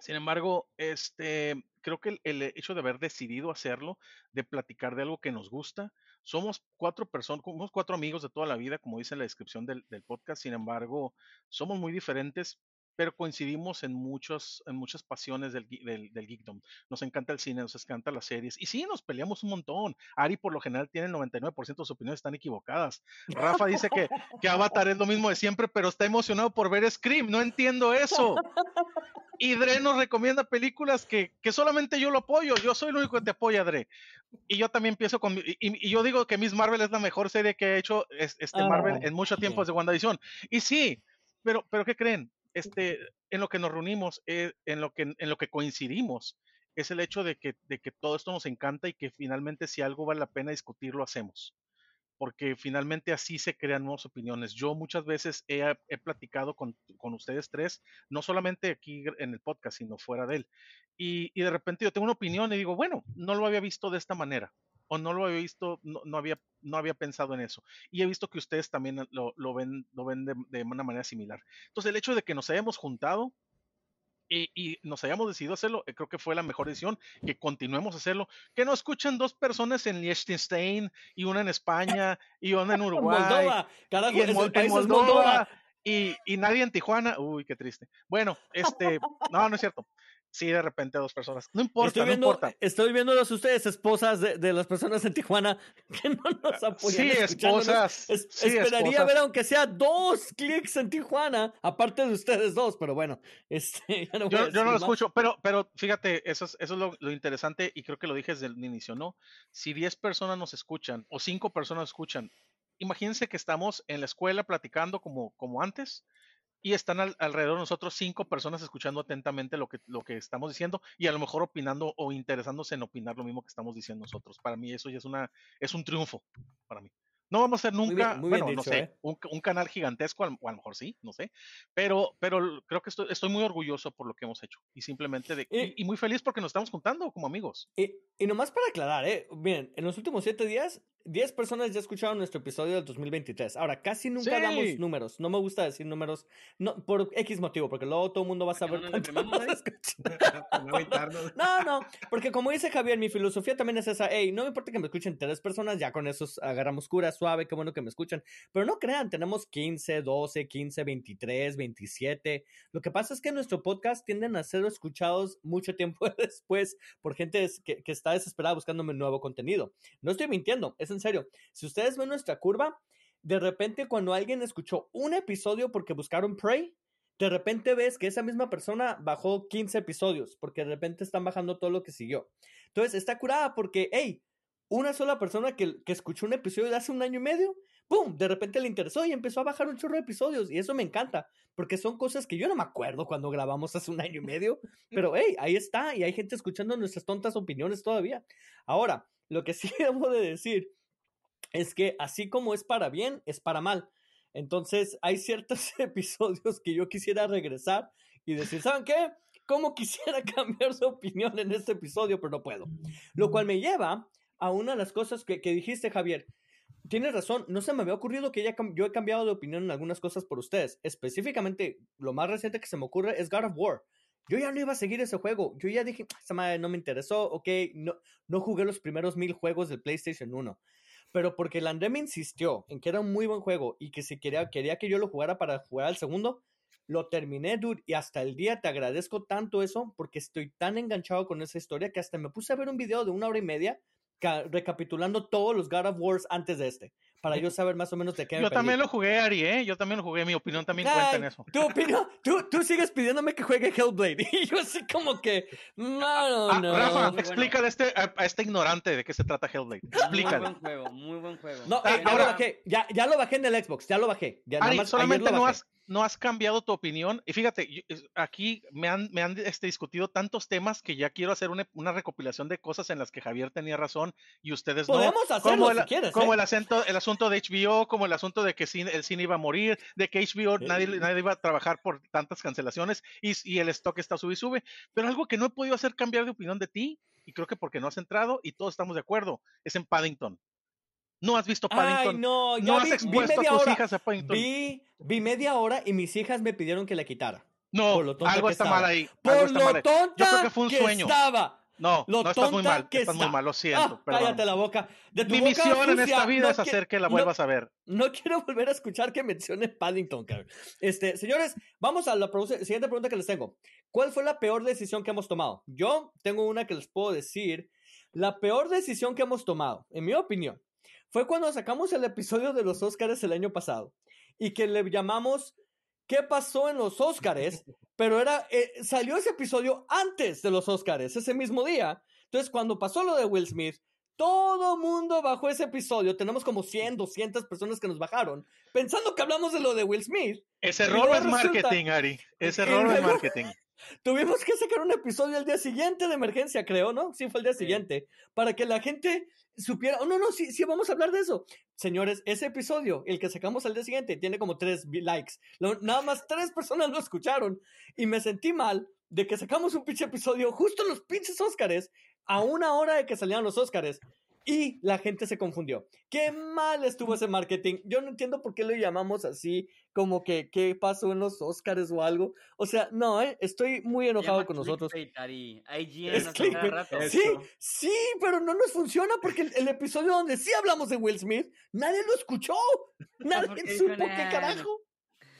Sin embargo, este, creo que el, hecho de haber decidido hacerlo, de platicar de algo que nos gusta, somos cuatro personas, somos cuatro amigos de toda la vida, como dice en la descripción del, del podcast, sin embargo, somos muy diferentes, pero coincidimos en, muchos, en muchas pasiones del, del, del, geekdom. Nos encanta el cine, nos encanta las series. Y sí, nos peleamos un montón. Ari, por lo general, tiene el 99% de sus opiniones están equivocadas. Rafa dice que, que Avatar es lo mismo de siempre, pero está emocionado por ver Scream. No entiendo eso. Y Dre nos recomienda películas que, que, solamente yo lo apoyo. Yo soy el único que te apoya, Dre. Y yo también pienso con. Y, y yo digo que Miss Marvel es la mejor serie que ha hecho este Marvel ah, en mucho tiempo desde WandaVision. Y sí, pero, pero ¿qué creen? Este, en lo que nos reunimos, eh, en, lo que, en lo que coincidimos, es el hecho de que, de que todo esto nos encanta y que finalmente si algo vale la pena discutir, lo hacemos. Porque finalmente así se crean nuevas opiniones. Yo muchas veces he, he platicado con, con, ustedes tres, no solamente aquí en el podcast, sino fuera de él. Y, y de repente yo tengo una opinión y digo, bueno, no lo había visto de esta manera o no lo había visto, no, había, no había pensado en eso. Y he visto que ustedes también lo, lo ven, lo ven de, una manera similar. Entonces, el hecho de que nos hayamos juntado y, y, nos hayamos decidido hacerlo, eh, creo que fue la mejor decisión, que continuemos a hacerlo, que no escuchen dos personas en Liechtenstein y una en España y una en [laughs] Uruguay. Moldova, carajo, y en, Moldova, Y, y, nadie en Tijuana. Uy, qué triste. Bueno, este, no, no es cierto sí, de repente dos personas. No importa, estoy viendo, no importa. Estoy viéndolos ustedes, esposas de, de, las personas en Tijuana [laughs] que no nos apoyan. Sí, esposas. esperaría ver aunque sea dos clics en Tijuana, aparte de ustedes dos, pero bueno, este, [laughs] no yo, yo, no lo escucho, pero, pero fíjate, eso es, eso es lo, lo, interesante y creo que lo dije desde el inicio, ¿no? Si 10 personas nos escuchan o 5 personas escuchan, imagínense que estamos en la escuela platicando como, como antes y están alrededor de nosotros cinco personas escuchando atentamente lo que, lo que estamos diciendo y a lo mejor opinando o interesándose en opinar lo mismo que estamos diciendo nosotros. Para mí eso ya es, una, es un triunfo, para mí. No vamos a ser Muy nunca, bien- muy bien bueno, no dicho, sé, ¿eh? un, un canal gigantesco, o a lo mejor sí, no sé, pero, pero creo que estoy, estoy muy orgulloso por lo que hemos hecho y simplemente de, Eh. y, y muy feliz porque nos estamos juntando como amigos. Y, y nomás para aclarar, ¿eh? Miren, en los últimos siete días, 10 personas ya escucharon nuestro episodio del 2023. Ahora, casi nunca Sí. damos números. No me gusta decir números no, por X motivo, porque luego todo el mundo va a ¿Para que saber [laughs] no cuánto nos eh? No. No, porque como dice Javier, mi filosofía también es esa, hey, no me importa que me escuchen tres personas, ya con eso agarramos cura suave, qué bueno que me escuchan, pero no crean, tenemos 15, 12, 15, 23, 27. Lo que pasa es que nuestro podcast tienden a ser escuchados mucho tiempo [laughs] después por gente que, que está desesperada buscándome nuevo contenido. No estoy mintiendo, es en serio. Si ustedes ven nuestra curva, de repente cuando alguien escuchó un episodio porque buscaron Prey, de repente ves que esa misma persona bajó 15 episodios, porque de repente están bajando todo lo que siguió. Entonces está curada porque, hey, una sola persona que, que escuchó un episodio de hace un año y medio, ¡pum! De repente le interesó y empezó a bajar un chorro de episodios. Y eso me encanta, porque son cosas que yo no me acuerdo cuando grabamos hace un año y medio. [laughs] Pero, hey, ahí está, y hay gente escuchando nuestras tontas opiniones todavía. Ahora, lo que [laughs] sí debo de decir es que así como es para bien, es para mal. Entonces, hay ciertos [laughs] episodios que yo quisiera regresar y decir, ¿saben qué? ¿Cómo quisiera cambiar su opinión en este episodio, pero no puedo? Lo cual me lleva a una de las cosas que, que dijiste, Javier. Tienes razón, no se me había ocurrido que ya yo he cambiado de opinión en algunas cosas por ustedes. Específicamente, lo más reciente que se me ocurre es God of War. Yo ya no iba a seguir ese juego. Yo ya dije, esa madre no me interesó, ok, no, no jugué los primeros mil juegos del PlayStation 1 pero porque el André me insistió en que era un muy buen juego y que si quería, quería que yo lo jugara para jugar al segundo, lo terminé, dude, y hasta el día te agradezco tanto eso porque estoy tan enganchado con esa historia que hasta me puse a ver un video de una hora y media recapitulando todos los God of Wars antes de este, para yo saber más o menos de qué me Yo perdí. también lo jugué, Ari, ¿eh? Yo también lo jugué, mi opinión también Ay, cuenta en eso. Tu opinión, tú, tú sigues pidiéndome que juegue Hellblade [laughs] y yo así como que, no, Ah, no. Rafa, Muy bueno. explícale a este, a, a este ignorante de qué se trata Hellblade. Muy Explícale. buen juego, muy buen juego. No, Ah, eh, ya lo ahora- bajé, ya, ya lo bajé en el Xbox, ya lo bajé. Ya, nada Ari, más ayer solamente lo no has, no has cambiado tu opinión. Y fíjate, yo- aquí me han, me han este, discutido tantos temas que ya quiero hacer una, una recopilación de cosas en las que Javier tenía razón y ustedes no. Podemos hacerlo como si el, quieres, como ¿eh? el, acento, el asunto de HBO, como el asunto de que cine- el cine iba a morir, de que HBO nadie, nadie iba a trabajar por tantas cancelaciones y, y el stock está sube y sube. Pero algo que no he podido hacer cambiar de opinión de ti, y creo que porque no has entrado y todos estamos de acuerdo, es en Paddington. No has visto Paddington. Ay, no, has vi, vi expuesto a media tus hora. hijas a Paddington. Vi, vi media hora y mis hijas me pidieron que la quitara. No, algo está estaba. mal ahí. algo Por mal lo ahí. tonta Yo creo que fue un que sueño. estaba. No, Lo no estás muy mal. que Estás muy está. mal, lo siento. Ah, cállate la boca. De tu Mi boca misión en sucia, esta vida no es que- hacer que la no- vuelvas a ver. No quiero volver a escuchar que mencione Paddington, cabrón. Este, señores, vamos a la siguiente pregunta que les tengo. ¿Cuál fue la peor decisión que hemos tomado? Yo tengo una que les puedo decir. La peor decisión que hemos tomado, en mi opinión, fue cuando sacamos el episodio de los Óscares el año pasado y que le llamamos ¿Qué pasó en los Óscares? Pero era, eh, salió ese episodio antes de los Óscares, ese mismo día. Entonces, cuando pasó lo de Will Smith, todo mundo bajó ese episodio. Tenemos como 100, 200 personas que nos bajaron, pensando que hablamos de lo de Will Smith. Ese error es resulta- marketing, Ari. Ese error es marketing. [laughs] Tuvimos que sacar un episodio el día siguiente de emergencia, creo, ¿no? Sí, fue el día Sí. siguiente, para que la gente supiera. Oh, no, no, sí, sí, vamos a hablar de eso. Señores, ese episodio, el que sacamos al día siguiente, tiene como tres likes. Lo- nada más tres personas lo escucharon. Y me sentí mal de que sacamos un pinche episodio justo en los pinches Óscares, a una hora de que salieran los Óscares. Y la gente se confundió. Qué mal estuvo ese marketing. Yo no entiendo por qué lo llamamos así, como que qué pasó en los Óscares o algo. O sea, no, ¿eh? estoy muy enojado con nosotros. Ari. IGN nos rato. Sí, sí, pero no nos funciona porque el, el episodio donde sí hablamos de Will Smith, nadie lo escuchó. Nadie porque supo qué "Nah, carajo.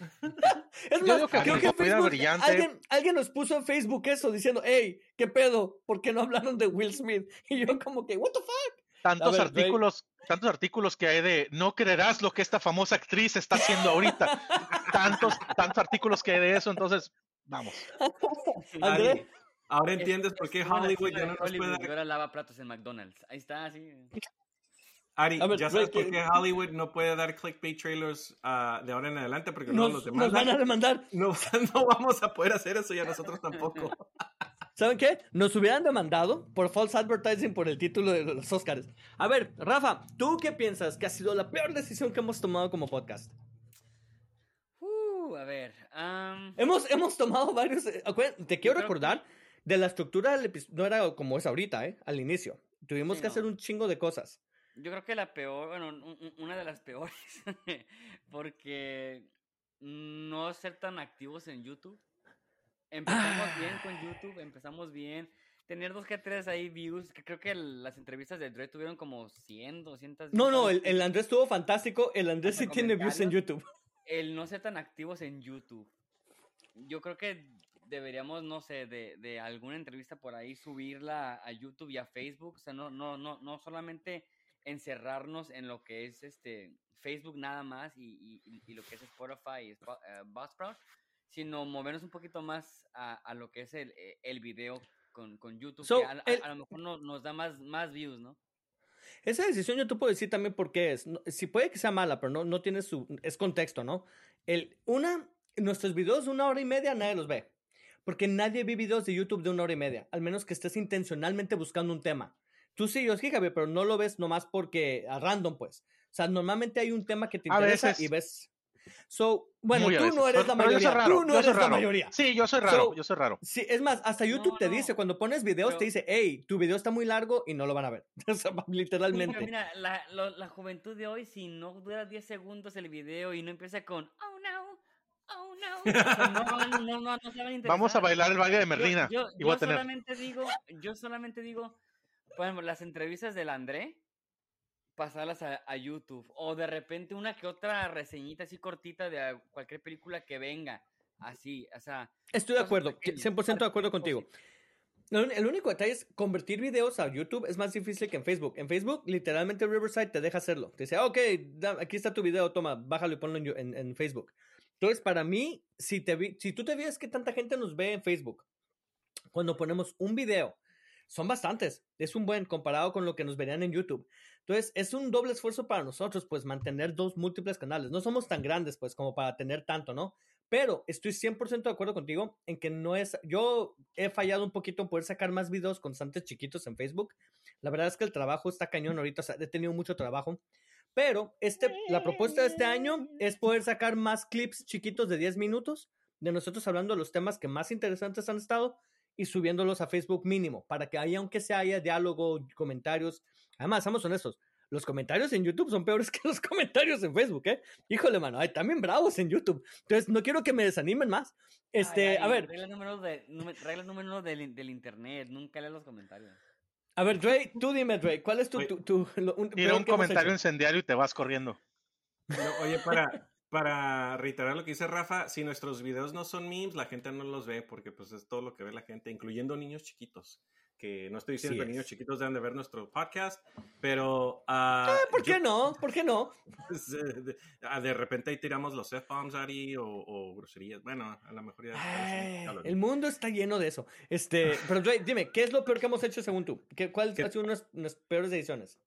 [laughs] es más, que creo que Facebook brillante. alguien, alguien nos puso en Facebook eso diciendo, hey, ¿qué pedo? ¿Por qué no hablaron de Will Smith? [laughs] Y yo como que, what the fuck? Tantos ver, artículos, tantos artículos que hay de no creerás lo que esta famosa actriz está haciendo ahorita. [laughs] tantos, tantos artículos que hay de eso, entonces, vamos. André, ahora Es- entiendes por qué Hollywood ya de no nos puede ahora lava platos en McDonald's. Ahí está, así. Ari, ver, ya sabes por qué Hollywood no puede dar clickbait trailers ah, de ahora en adelante, porque nos, los nos van a demandar. [laughs] no, no vamos a poder hacer eso ya nosotros tampoco. [laughs] ¿Saben qué? Nos hubieran demandado por false advertising por el título de los Oscars. A ver, Rafa, ¿tú qué piensas que ha sido la peor decisión que hemos tomado como podcast? Uh, a ver. am, Hemos, hemos tomado varios. eh, Te quiero recordar de la estructura del episodio. No era como es ahorita, ¿eh? Al inicio. Tuvimos Sí, que no. hacer un chingo de cosas. Yo creo que la peor, bueno, un- un- una de las peores, [laughs] porque no ser tan activos en YouTube. Empezamos bien con YouTube, empezamos bien. Tener dos que tres ahí views, que creo que el- las entrevistas de Dre tuvieron como 100, 200 No, no, el, el Andrés estuvo fantástico. El Andrés sí tiene views en. YouTube. [laughs] el no ser tan activos en YouTube. Yo creo que deberíamos, no sé, de, de alguna entrevista por ahí subirla a YouTube y a Facebook. O sea, no, no, no, no solamente encerrarnos en lo que es este Facebook nada más y, y- y lo que es Spotify y eh, Buzzsprout, sino movernos un poquito más a, a lo que es el, eh, el video con, con YouTube. So, que a, a- el- a lo mejor no- nos da más, más views, ¿no? Esa decisión yo te puedo decir también por qué es. No- si puede que sea mala, pero no, no tiene su... Es contexto, ¿no? El, una, nuestros videos de una hora y media nadie los ve. Porque nadie ve videos de YouTube de una hora y media. Al menos que estés intencionalmente buscando un tema. Tú sí, yo sí, Javier, pero no lo ves nomás porque a random, pues. O sea, normalmente hay un tema que te A interesa veces. y ves... So, bueno, Muy tú no eres Pero- la yo mayoría. raro, tú no yo eres la mayoría. Sí, yo soy raro, So, yo soy raro. Sí, es más, hasta YouTube No, te no. dice, cuando pones videos, te Pero- dice, hey, tu video está muy largo y no lo van a ver. [laughs] Literalmente. mira, la, lo- la juventud de hoy, si no dura 10 segundos el video y no empieza con, oh no, oh no, no, no, no, no se van a. Vamos a bailar el baile de Yo- Merlina. Yo, y yo tener. solamente digo, yo solamente digo, por ejemplo, las entrevistas del André, pasarlas a, a YouTube. O de repente una que otra reseñita así cortita de cualquier película que venga. Así, o sea. Estoy de acuerdo, pequeñas, 100% de acuerdo contigo. El único detalle es convertir videos a YouTube es más difícil que en Facebook. En Facebook, literalmente Riverside te deja hacerlo. Te dice, "Ah, ok, aquí está tu video, toma, bájalo y ponlo en, en- en Facebook. Entonces, para mí, si, te vi- si tú te ves que tanta gente nos ve en Facebook, cuando ponemos un video, son bastantes. Es un buen comparado con lo que nos verían en YouTube. Entonces, es un doble esfuerzo para nosotros, pues, mantener dos múltiples canales. No somos tan grandes, pues, como para tener tanto, ¿no? Pero estoy 100% de acuerdo contigo en que no es... Yo he fallado un poquito en poder sacar más videos constantes chiquitos en Facebook. La verdad es que el trabajo está cañón ahorita, o he tenido mucho trabajo. Pero este, la propuesta de este año es poder sacar más clips chiquitos de 10 minutos de nosotros hablando de los temas que más interesantes han estado y subiéndolos a Facebook mínimo, para que haya, aunque sea haya diálogo, comentarios. Además, seamos honestos, los comentarios en YouTube son peores [laughs] que los comentarios en Facebook, ¿eh? Híjole, mano, hay también bravos en YouTube. Entonces, no quiero que me desanimen más. Este, Ay, a ver, Regla número, de, nume- regla número uno del, in- del internet. Nunca leas los comentarios. a ver, Dre, tú dime, Dre, ¿cuál es tu... Oye, tu, tu- lo- un- Tira un comentario incendiario y te vas corriendo. No, oye, para, para reiterar lo que dice Rafa, si nuestros videos no son memes, la gente no los ve porque pues es todo lo que ve la gente, incluyendo niños chiquitos. Que no estoy diciendo Sí que es. niños chiquitos deben de ver nuestro podcast, pero... Eh, ¿Por yo- qué no? ¿Por qué no? [laughs] de, ah, de repente ahí tiramos los F-bombs, Ari, o, o groserías. Bueno, a. Ay, ya lo- el mundo está lleno de eso. Este, [laughs] pero dime, ¿qué es lo peor que hemos hecho según tú? ¿Qué, ¿Cuál ¿Qué? ha sido unas, unas peores decisiones?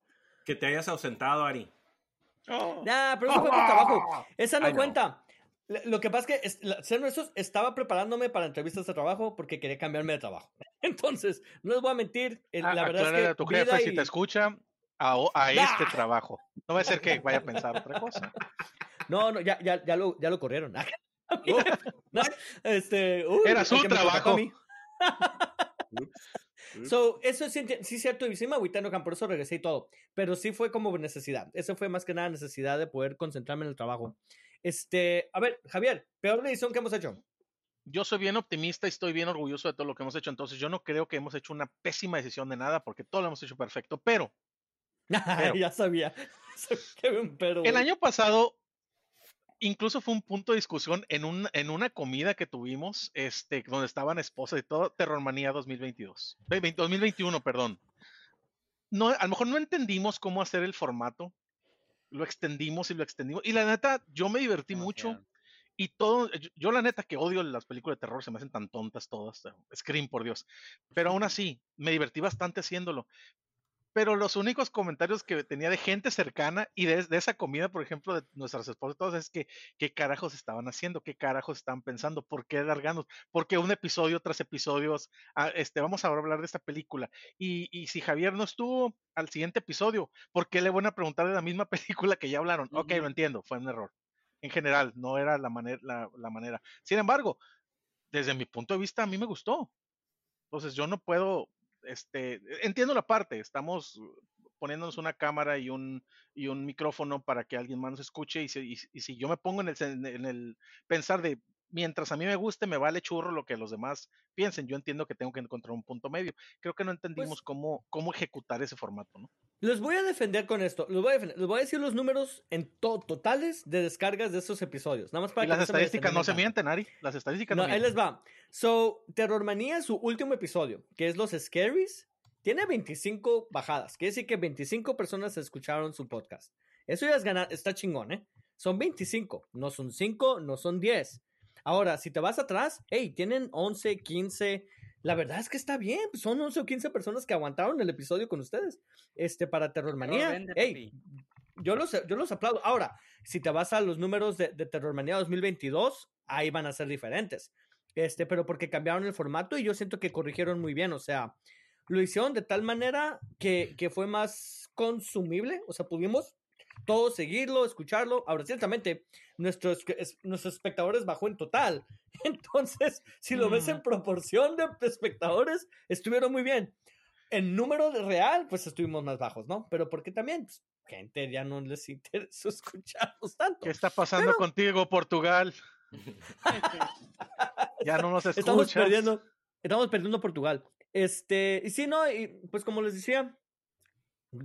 Que te hayas ausentado, Ari. Nah, pero eso fue por trabajo. Esa no I cuenta. Lo que pasa es que, ser honestos, estaba preparándome para entrevistas de trabajo porque quería cambiarme de trabajo. [laughs] Entonces, no les voy a mentir, el- Ah, la verdad es a que tu vida jefe si te escucha a, a este ¡Ah! trabajo. No va a ser que [laughs] vaya a pensar otra cosa. No, no, ya, ya, ya, lo, ya lo corrieron. [laughs] No, este, uy, Era su a trabajo. So, eso enti- sí es cierto, y sí me agüité, no, por eso regresé y todo, pero sí fue como necesidad, eso fue más que nada necesidad de poder concentrarme en el trabajo. Este, a ver, Javier, peor decisión que hemos hecho. Yo soy bien optimista y estoy bien orgulloso de todo lo que hemos hecho. Entonces, yo no creo que hemos hecho una pésima decisión de nada porque todo lo hemos hecho perfecto. Pero [laughs] Pero- ya sabía. [laughs] Pero, el año pasado, incluso fue un punto de discusión en, un, en una comida que tuvimos, este, donde estaban esposas y todo, Terrormanía 2022. Ve- ve- 2021, perdón. No, a lo mejor no entendimos cómo hacer el formato. Lo extendimos y lo extendimos. Y la neta, yo me divertí mucho. Y todo, yo, yo la neta que odio las películas de terror, se me hacen tan tontas todas. Scream, por Dios. Pero aún [laughs] así, me divertí bastante haciéndolo. Pero los únicos comentarios que tenía de gente cercana y de, de esa comida, por ejemplo, de nuestras esposas, es que qué carajos estaban haciendo, qué carajos estaban pensando, por qué largando, porque un episodio tras episodio, ah, este, vamos a hablar de esta película. Y, y, si Javier no estuvo al siguiente episodio, ¿por qué le van a preguntar de la misma [laughs] película que ya hablaron? Ok, lo entiendo, fue un error. En general, no era la, manera la, la manera. Sin embargo, desde mi punto de vista, a mí me gustó. Entonces yo no puedo este, entiendo la parte, estamos poniéndonos una cámara y un, y un micrófono para que alguien más nos escuche y si, y, si yo me pongo en el pensar de mientras a mí me guste, me vale churro lo que los demás piensen. Yo entiendo que tengo que encontrar un punto medio. Creo que no entendimos pues, cómo, cómo ejecutar ese formato, ¿no? Les voy a defender con esto. Les voy a, les voy a decir los números en totales de descargas de estos episodios. Nada más para y las estadísticas no se mienten, Ari. Las estadísticas no, no Ahí les va. So, Terrormanía, su último episodio, que es Los Scaries, tiene 25 bajadas. Quiere decir que 25 personas escucharon su podcast. Eso ya es ganar, está chingón, ¿eh? Son 25, no son 5, no son 10. Ahora, si te vas atrás, hey, tienen 11, 15. La verdad es que está bien. Pues, son 11 o 15 personas que aguantaron el episodio con ustedes. Este, para Terrormanía. hey, yo los, yo los aplaudo. Ahora, si te vas a los números de, de Terrormanía 2022, ahí van a ser diferentes. Este, pero porque cambiaron el formato y yo siento que corrigieron muy bien. O sea, lo hicieron de tal manera que, que fue más consumible. O sea, pudimos todos seguirlo, escucharlo. Ahora, ciertamente, nuestros, nuestros espectadores bajó en total. [laughs] Entonces, si lo ves en proporción de espectadores, estuvieron muy bien. En número real, pues estuvimos más bajos, ¿no? Pero porque también, pues, gente ya no les [laughs] interesa escucharnos tanto. ¿Qué está pasando contigo, Portugal? [laughs] ya no nos escuchas. Estamos perdiendo, estamos perdiendo Portugal. Este, y sí, no, y pues como les decía,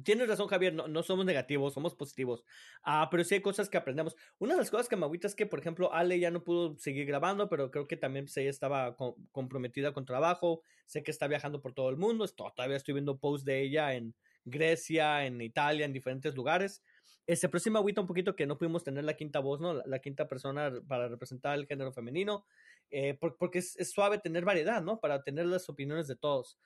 Tienes razón, Javier, no, no, somos negativos, somos positivos. Ah, pero sí hay cosas que aprendemos. Una de las cosas que me agüita es que, por ejemplo, Ale ya no pudo seguir grabando, pero creo que también pues, ella estaba comprometida con trabajo. Sé que está viajando por todo el mundo. Esto, todavía estoy viendo posts de ella en Grecia, en Italia, en diferentes lugares. Este, pero sí me agüita un poquito que no pudimos tener la quinta voz, ¿no? La, quinta persona para representar el género femenino. Eh, porque es, es suave tener variedad, ¿no? Para tener las opiniones de todos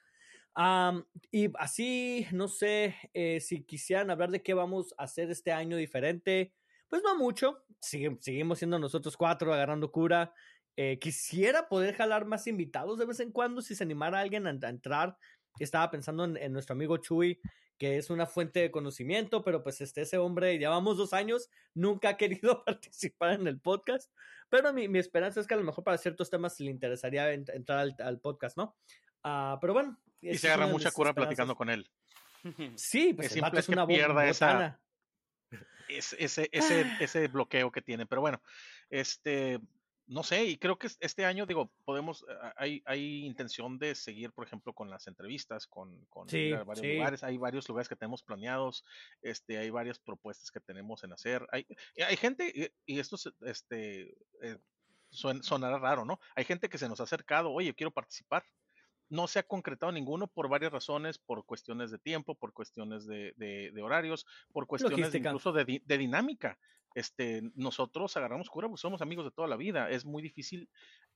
y así, no sé eh, si quisieran hablar de qué vamos a hacer este año diferente. Pues no mucho. seguimos siendo nosotros cuatro agarrando cura. Eh, quisiera poder jalar más invitados de vez en cuando si se animara alguien a, entrar. Estaba pensando en, nuestro amigo Chuy, que es una fuente de conocimiento, pero pues este, ese hombre, llevamos dos años, nunca ha querido [laughs] participar en el podcast. Pero mi, mi esperanza es que a lo mejor para ciertos temas le interesaría entrar al, al podcast, ¿no? Uh, pero bueno, y se agarra mucha cura platicando con él. [laughs] Sí, pues es es una pierda esa, [laughs] ese, ese, ah. ese bloqueo que tiene. Pero bueno, este, no sé, y creo que este año, digo, podemos, hay, hay intención de seguir, por ejemplo, con las entrevistas, con, con varios lugares, hay varios lugares que tenemos planeados, este, hay varias propuestas que tenemos en hacer. Hay, hay gente, y esto este, eh, sonará raro, ¿no? Hay gente que se nos ha acercado, oye, quiero participar no se ha concretado ninguno por varias razones, por cuestiones de tiempo, por cuestiones de, de, horarios, por cuestiones incluso de, de, dinámica. Este, nosotros agarramos cura, pues somos amigos de toda la vida. Es muy difícil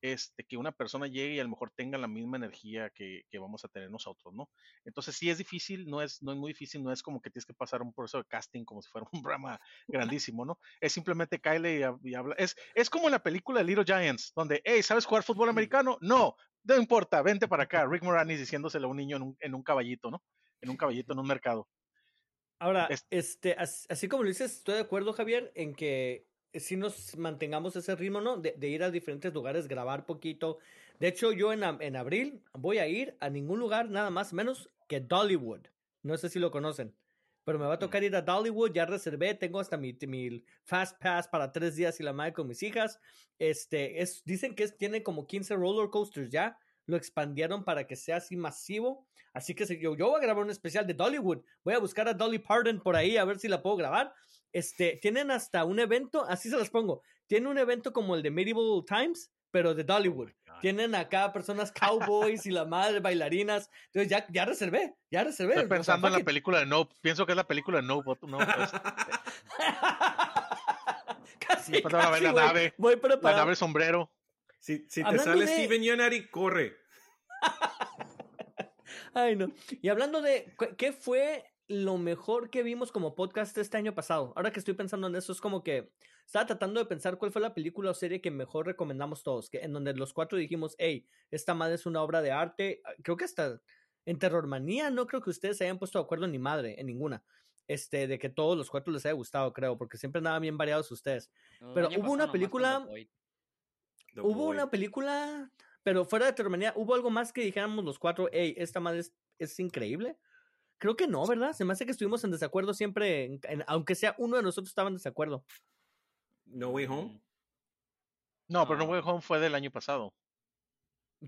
este, que una persona llegue y a lo mejor tenga la misma energía que, que, vamos a tener nosotros, ¿no? Entonces sí es difícil, no es, no es muy difícil, no es como que tienes que pasar un proceso de casting como si fuera [laughs] un programa grandísimo, ¿no? Es simplemente caile y, y habla. Es, es como en la película de Little Giants, donde, hey, ¿sabes jugar fútbol americano? No, no importa, vente para acá. Rick Moranis diciéndoselo a un niño en un, en un caballito, ¿no? En un caballito en un mercado. Ahora, este, así como lo dices, estoy de acuerdo, Javier, en que si nos mantengamos ese ritmo, ¿no? De, ir a diferentes lugares, grabar poquito. De hecho, yo en, en, abril voy a ir a ningún lugar nada más menos que Dollywood. No sé si lo conocen, pero me va a tocar ir a Dollywood. Ya reservé, tengo hasta mi, mi Fast Pass para tres días y la madre con mis hijas. Este, es, dicen que es, tiene como 15 roller coasters ya. Lo expandieron para que sea así masivo. Así que yo, yo voy a grabar un especial de Dollywood. Voy a buscar a Dolly Parton por ahí a ver si la puedo grabar. Este, tienen hasta un evento, así se los pongo. Tienen un evento como el de Medieval Times, pero de Dollywood. Oh tienen acá personas cowboys y la madre bailarinas. Entonces ya, ya reservé, ya reservé. Estoy pensando en la película de No. Pienso que es la película de No. no [laughs] pues. casi, casi, a ver la nave. Voy preparado. La nave sombrero. Si, si te sale Steven Yeunari, corre. [laughs] Ay, no. Y hablando de, ¿qué fue lo mejor que vimos como podcast este año pasado. Ahora que estoy pensando en eso, es como que estaba tratando de pensar cuál fue la película o serie que mejor recomendamos todos, que en donde los cuatro dijimos, hey, esta madre es una obra de arte. Ah, creo que hasta en Terrormanía no creo que ustedes se hayan puesto de acuerdo ni madre en ninguna. Este, de que todos los cuatro les haya gustado, creo, porque siempre andaban bien variados ustedes. No, Pero hubo una película- Hubo una película, pero fuera de Terrormanía, ¿hubo algo más que dijéramos los cuatro, hey, esta madre es, es increíble? Creo que no, ¿verdad? Se me hace que estuvimos en desacuerdo siempre, en- en- aunque sea uno de nosotros estaba en desacuerdo. No Way Home. Mm. No, pero No. Way Home fue del año pasado.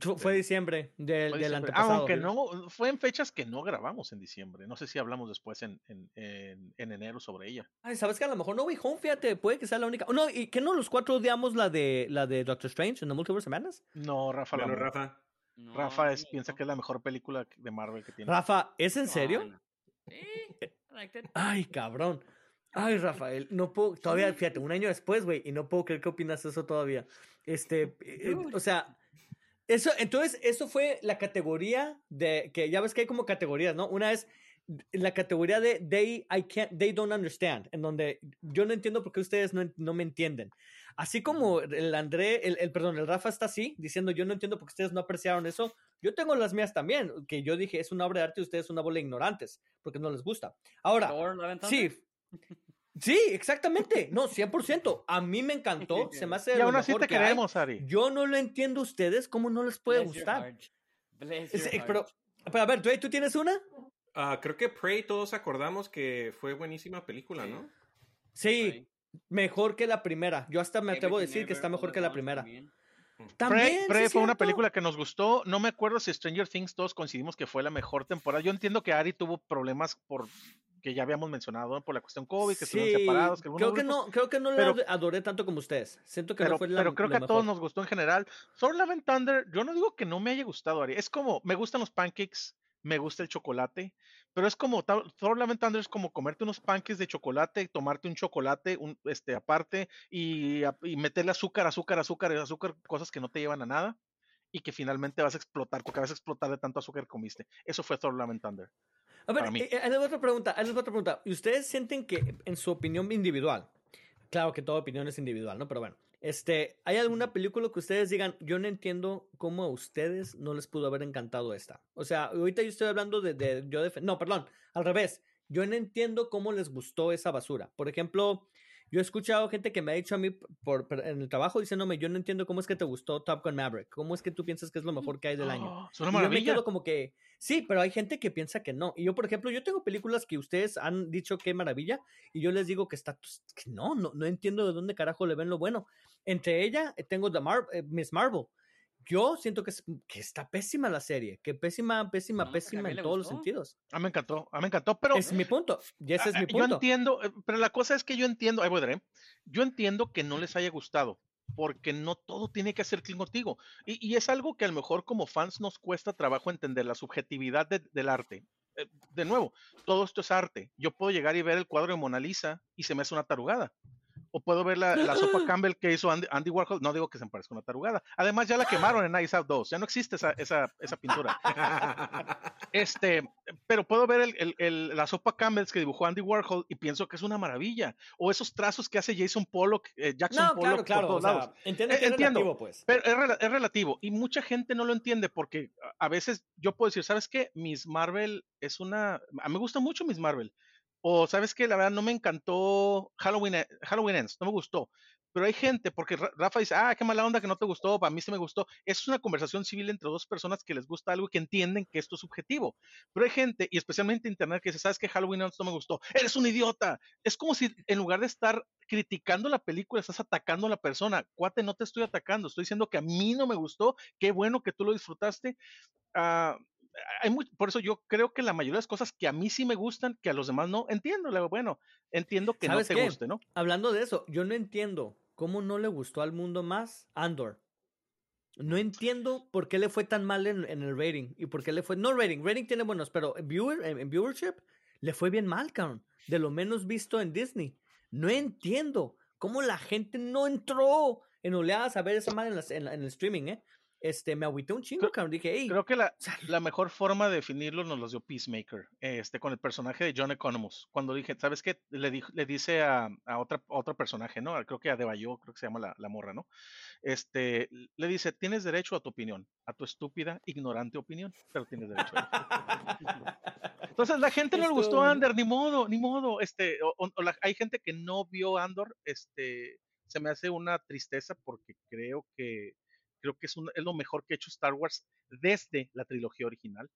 Fu- Fue Sí. diciembre del, Fue del diciembre. antepasado. Aunque no, fue en fechas que no grabamos en diciembre. No sé si hablamos después en, en, en, en enero sobre ella. Ay, ¿sabes que A lo mejor No Way Home, fíjate, puede que sea la única. Oh, no, ¿y que no los cuatro odiamos la de la de Doctor Strange en The Multiverse of Madness? No, Rafa, Bueno. Rafa. No, Rafa es, piensa que es la mejor película de Marvel que tiene. Rafa, ¿es en serio? no. Sí. [laughs] Ay, cabrón. Ay, Rafael, no puedo, todavía, fíjate, un año después, güey, y no puedo creer que opinas eso todavía. Este, eh, Dude. o sea, eso, entonces, eso fue la categoría de, que ya ves que hay como categorías, ¿no? Una es la categoría de they, I can't, they don't understand, en donde yo no entiendo por qué ustedes no, en- no me entienden. Así como el André, el, el- perdón, el Rafa está así, diciendo yo no entiendo por qué ustedes no apreciaron eso, yo tengo las mías también, que yo dije es una obra de arte y ustedes una bola de ignorantes, porque no les gusta. Ahora. Sí. Sí, exactamente. No, 100%. A mí me encantó. Se me [laughs] hace Y aún así te que queremos, Ari. Yo no lo entiendo a ustedes. ¿Cómo no les puede Bless your gustar? heart. Bless Es- your eh, pero, heart. pero a ver, Dwayne, ¿tú tienes una? Ah, creo que Prey todos acordamos que fue buenísima película, ¿no? Sí, mejor que la primera. Yo hasta me atrevo a decir que está mejor que la primera. también. También, Prey, fue una película que nos gustó. No me acuerdo si Stranger Things todos coincidimos que fue la mejor temporada. Yo entiendo que Ari tuvo problemas por que ya habíamos mencionado por la cuestión COVID, que estuvieron separados. Que creo que grupos- no, creo que no pero- la adoré tanto como ustedes. Siento que pero, no fue la pero creo que a todos nos gustó en general. Thor Love and Thunder, yo no digo que no me haya gustado, Ari. Es como, me gustan los pancakes, me gusta el chocolate, pero es como, Thor Thunder es como comerte unos pancakes de chocolate, tomarte un chocolate un, este, aparte y, y meterle azúcar, azúcar, azúcar, azúcar, cosas que no te llevan a nada y que finalmente vas a explotar, tu cabeza a explotar de tanto azúcar que comiste. Eso fue Thor and Thunder. A ver, eh, eh, otra pregunta, otra pregunta. ¿Y ustedes sienten que en su opinión individual, claro que toda opinión es individual, ¿no? Pero bueno, este, ¿hay alguna película que ustedes digan, yo no entiendo cómo a ustedes no les pudo haber encantado esta? O sea, ahorita yo estoy hablando de, de yo def- no, perdón, al revés. Yo no entiendo cómo les gustó esa basura. Por ejemplo, yo he escuchado gente que me ha dicho a mí por, por- en el trabajo diciéndome, yo no entiendo cómo es que te gustó Top Gun Maverick. ¿Cómo es que tú piensas que es lo mejor que hay del año? Oh, es una Y yo me quedo como que, sí, pero hay gente que piensa que no. Y yo, por ejemplo, yo tengo películas que ustedes han dicho que maravilla y yo les digo que está, pues, que no, no, no entiendo de dónde carajo le ven lo bueno. Entre ella eh, tengo The Mar eh, Miss Marvel. Yo siento que, es- que está pésima la serie, que pésima, pésima, No, pésima en todos los sentidos. A mí me encantó, a mí me encantó, pero es mi punto, y ese es Ah, mi ah, Yo punto. entiendo, eh, pero la cosa es que yo entiendo, ahí voy, Dre, yo entiendo que no les haya gustado, porque no todo tiene que hacer clic contigo. Y, y es algo que a lo mejor como fans nos cuesta trabajo entender, la subjetividad de- del arte. Eh, de nuevo, todo esto es arte. Yo puedo llegar y ver el cuadro de Mona Lisa y se me hace una tarugada. O puedo ver la, la sopa Campbell que hizo Andy, Andy Warhol, no digo que se me parezca una tarugada. Además ya la quemaron en Nice Out 2, ya no existe esa, esa, esa pintura. Este, pero puedo ver el- el- el- la sopa Campbell's que dibujó Andy Warhol y pienso que es una maravilla. O esos trazos que hace Jason Pollock, eh, Jackson No, Pollock claro, claro, por o todos sea, lados. entiende Eh, es entiendo. relativo, pues. Pero es, rela- es relativo y mucha gente no lo entiende porque a- a veces yo puedo decir, ¿sabes qué? Miss Marvel es una... A mí me gusta mucho Miss Marvel. O ¿sabes qué? La verdad no me encantó Halloween, eh, Halloween Ends, no me gustó. Pero hay gente, porque Ra- Rafa dice, ah, qué mala onda que no te gustó, para mí sí me gustó. Es una conversación civil entre dos personas que les gusta algo y que entienden que esto es subjetivo. Pero hay gente, y especialmente Internet, que dice, ¿sabes qué? Halloween Ends no me gustó. Eres un idiota. Es como si en lugar de estar criticando la película, estás atacando a la persona. Cuate, no te estoy atacando, estoy diciendo que a mí no me gustó, qué bueno que tú lo disfrutaste. Ah, hay mu- por eso yo creo que la mayoría de las cosas que a mí sí me gustan, que a los demás no, entiendo, le digo, bueno, entiendo que no ¿Sabes te qué? guste, ¿no? Hablando de eso, yo no entiendo cómo no le gustó al mundo más Andor. No entiendo por qué le fue tan mal en, en el rating y por qué le fue. No rating, rating tiene buenos, pero en, viewer, en, en viewership le fue bien mal, cabrón. De lo menos visto en Disney. No entiendo cómo la gente no entró en oleadas a ver esa madre en el streaming, ¿eh? Este, me agüité un chingo, cabrón. Dije, hey, Creo que la, la mejor forma de definirlo nos los dio Peacemaker, este, con el personaje de John Economus. Cuando dije, ¿sabes qué? Le, di- le dice a, a otra, a otro personaje, ¿no? Creo que a Debayo, creo que se llama la, la morra, ¿no? Este, le dice, tienes derecho a tu opinión, a tu estúpida, ignorante opinión, pero tienes derecho a. Entonces la gente no le gustó Esto- Andor, ni modo, ni modo. Este, o- o- o la- hay gente que no vio Andor, este, se me hace una tristeza porque creo que creo que es, un- es lo mejor que ha hecho Star Wars desde la trilogía original.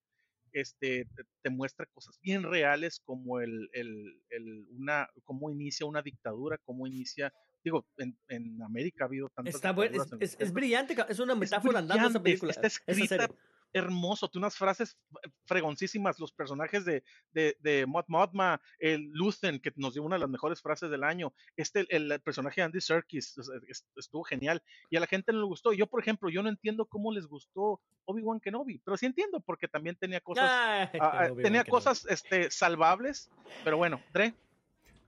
Este, te, te muestra cosas bien reales como el, el, el- una, cómo inicia una dictadura, cómo inicia, digo, en, en América ha habido tantas está bueno, es, es- es brillante, es una es metáfora andando esa película. está esa escrita serie. Hermoso, tiene unas frases fregoncísimas, los personajes de, de, de Mot Mothma, el Luthen, que nos dio una de las mejores frases del año, este, el, el personaje de Andy Serkis, estuvo genial, y a la gente no le gustó, yo por ejemplo, yo no entiendo cómo les gustó Obi-Wan Kenobi, pero sí entiendo, porque también tenía cosas, Ay, ah, [laughs] ah, tenía cosas este, salvables, pero bueno, Dre,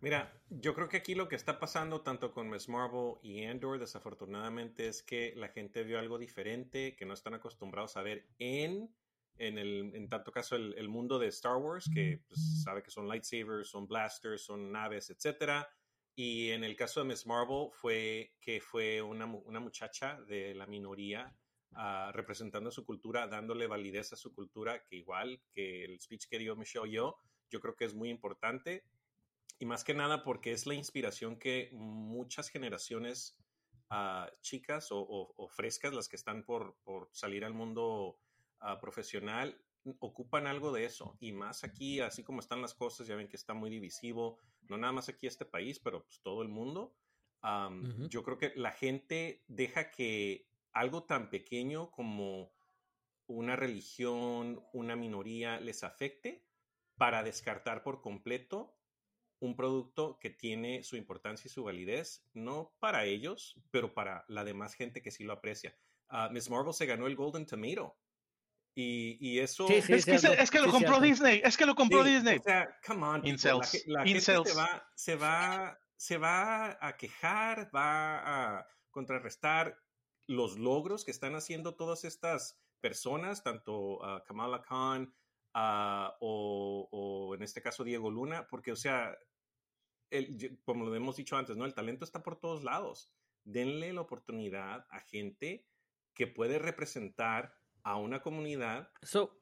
Mira, yo creo que aquí lo que está pasando tanto con Miss Marvel y Andor, desafortunadamente, es que la gente vio algo diferente que no están acostumbrados a ver en, en, el, en tanto caso, el, el mundo de Star Wars, que pues, sabe que son lightsabers, son blasters, son naves, etcétera. Y en el caso de Miss Marvel fue que fue una, una muchacha de la minoría ah, representando su cultura, dándole validez a su cultura, que igual que el speech que dio Michelle Yeoh, yo creo que es muy importante y más que nada porque es la inspiración que muchas generaciones ah, chicas o, o- o frescas, las que están por, por salir al mundo ah, profesional, ocupan algo de eso. Y más aquí, así como están las cosas, ya ven que está muy divisivo, no nada más aquí este país, pero pues todo el mundo. Am, Ujú. Yo creo que la gente deja que algo tan pequeño como una religión, una minoría les afecte para descartar por completo un producto que tiene su importancia y su validez, no para ellos, pero para la demás gente que sí lo aprecia. Ah, Miss Marvel se ganó el Golden Tomato. Y, y eso... Sí, sí, es, que, es que lo sí, compró. Disney, es que lo compró Sí, Disney. O sea, come on. Incels, La, ge- la gente se va, se, va, se va a quejar, va a contrarrestar los logros que están haciendo todas estas personas, tanto ah, Kamala Khan ah, o, o en este caso Diego Luna, porque, o sea, el- como lo hemos dicho antes, ¿no? El talento está por todos lados. Denle la oportunidad a gente que puede representar a una comunidad. So,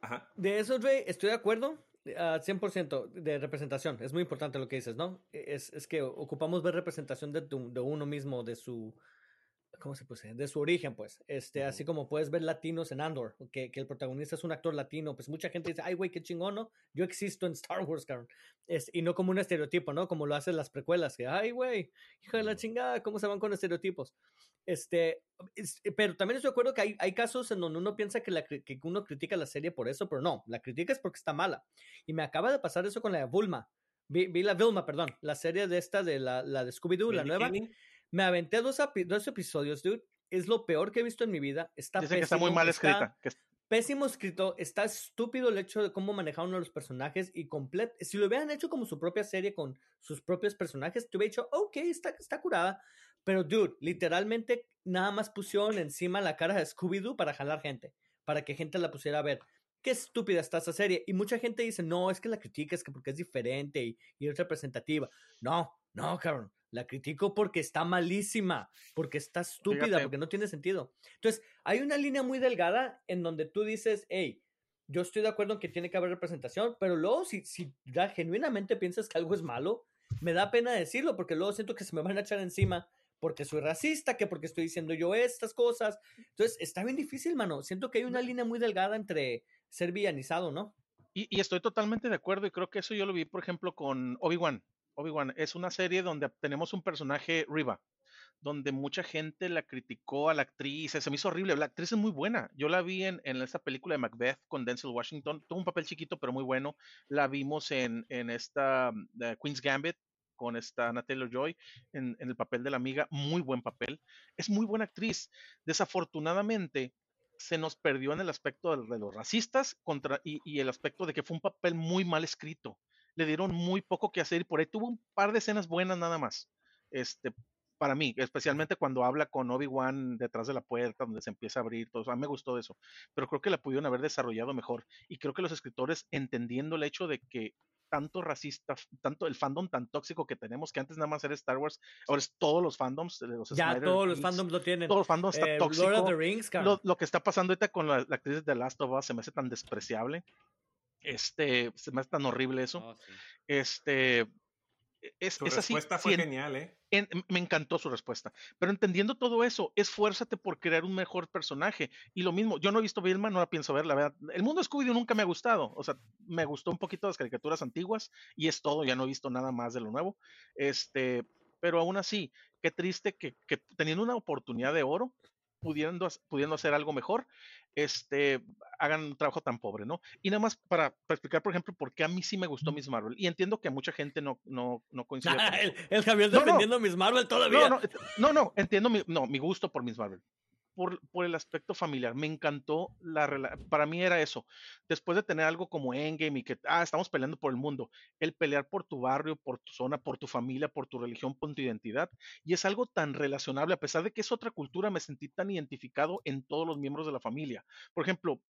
Ajá. De eso, Dre, estoy de acuerdo. a 100% de representación. Es muy importante lo que dices, ¿no? Es, es que ocupamos ver representación de, tu- de uno mismo, de su. ¿Cómo se decir? De su origen, pues. Este, Así como puedes ver latinos en Andor, que, que el protagonista es un actor latino, pues mucha gente dice, ay, güey, qué chingón, ¿no? Yo existo en Star Wars, cabrón. Es, y no como un estereotipo, ¿no? Como lo hacen las precuelas, que, ay, güey, hijo de la chingada, ¿cómo se van con estereotipos? Este, es- pero también estoy de acuerdo que hay, hay casos en donde uno piensa que, la, que uno critica la serie por eso, pero no, la critica es porque está mala. Y me acaba de pasar eso con la de Bulma. Vi, vi la Vilma, perdón, la serie de esta de la, la de Scooby-Doo, la nueva. Kaling, Me aventé dos, dos episodios, dude. Es lo peor que he visto en mi vida. Está Dicen que está muy mal escrita. Pésimo escrito. Está estúpido el hecho de cómo manejaron a los personajes y completo. Si lo hubieran hecho como su propia serie con sus propios personajes, te hubiera dicho, ok, está, está curada. Pero, dude, literalmente nada más pusieron encima la cara de Scooby-Doo para jalar gente, para que gente la pusiera a ver. Qué estúpida está esa serie. Y mucha gente dice, no, es que la critica es que porque es diferente y, y es representativa. No, no, cabrón. La critico porque está malísima, porque está estúpida, Fíjate. porque no tiene sentido. Entonces, hay una línea muy delgada en donde tú dices, hey, yo estoy de acuerdo en que tiene que haber representación, pero luego si, si ya genuinamente piensas que algo es malo, me da pena decirlo, porque luego siento que se me van a echar encima porque soy racista, que porque estoy diciendo yo estas cosas. Entonces, está bien difícil, mano. Siento que hay una línea muy delgada entre ser villanizado, ¿no? Y, y estoy totalmente de acuerdo y creo que eso yo lo vi, por ejemplo, con Obi-Wan. Obi-Wan es una serie donde tenemos un personaje, Riva, donde mucha gente la criticó a la actriz, se me hizo horrible, la actriz es muy buena. Yo la vi en, esa película de Macbeth con Denzel Washington, tuvo un papel chiquito pero muy bueno. La vimos en, en esta mm, Queen's Gambit con esta Anna Taylor-Joy en, en el papel de la amiga, muy buen papel. Es muy buena actriz. Desafortunadamente, se nos perdió en el aspecto de, los racistas contra, y el aspecto de que fue un papel muy mal escrito. Le dieron muy poco que hacer y por ahí tuvo un par de escenas buenas nada más. Este, para mí, especialmente cuando habla con Obi-Wan detrás de la puerta, donde se empieza a abrir todo eso. A mí me gustó eso, pero creo que la pudieron haber desarrollado mejor. Y creo que los escritores, entendiendo el hecho de que tanto racista, tanto el fandom tan tóxico que tenemos, que antes nada más era Star Wars, ahora es todos los fandoms los Ya, Snyder todos los fandoms lo tienen. Todos los fandoms está Eh, tóxico. Lord of the Rings, cabrón. Lo, lo que está pasando ahorita con la, la actriz de The Last of Us se me hace tan despreciable. Este, se me hace tan horrible eso. Oh, sí. Este, es, Su es así. respuesta sí, fue en- genial, ¿eh? en- me encantó su respuesta. Pero entendiendo todo eso, esfuérzate por crear un mejor personaje. Y lo mismo, yo no he visto Vilma, no la pienso ver, la verdad. El mundo Scooby-Doo nunca me ha gustado. O sea, me gustó un poquito las caricaturas antiguas y es todo, ya no he visto nada más de lo nuevo. Este, pero aún así, qué triste que, que teniendo una oportunidad de oro, pudiendo, pudiendo hacer algo mejor, este, hagan un trabajo tan pobre, ¿no? Y nada más para, para explicar, por ejemplo, por qué a mí sí me gustó Miss Marvel. Y entiendo que a mucha gente no, no, no [laughs] coincide. con el, el Javier No, no. defendiendo a Miss Marvel todavía. No, no, no, no, entiendo mi, no, mi gusto por Miss Marvel. Por, el aspecto familiar. Me encantó la Para mí era eso. Después de tener algo como Endgame y que, ah, estamos peleando por el mundo, el pelear por tu barrio, por tu zona, por tu familia, por tu religión, por tu identidad. Y es algo tan relacionable. A pesar de que es otra cultura, me sentí tan identificado en todos los miembros de la familia. Por ejemplo,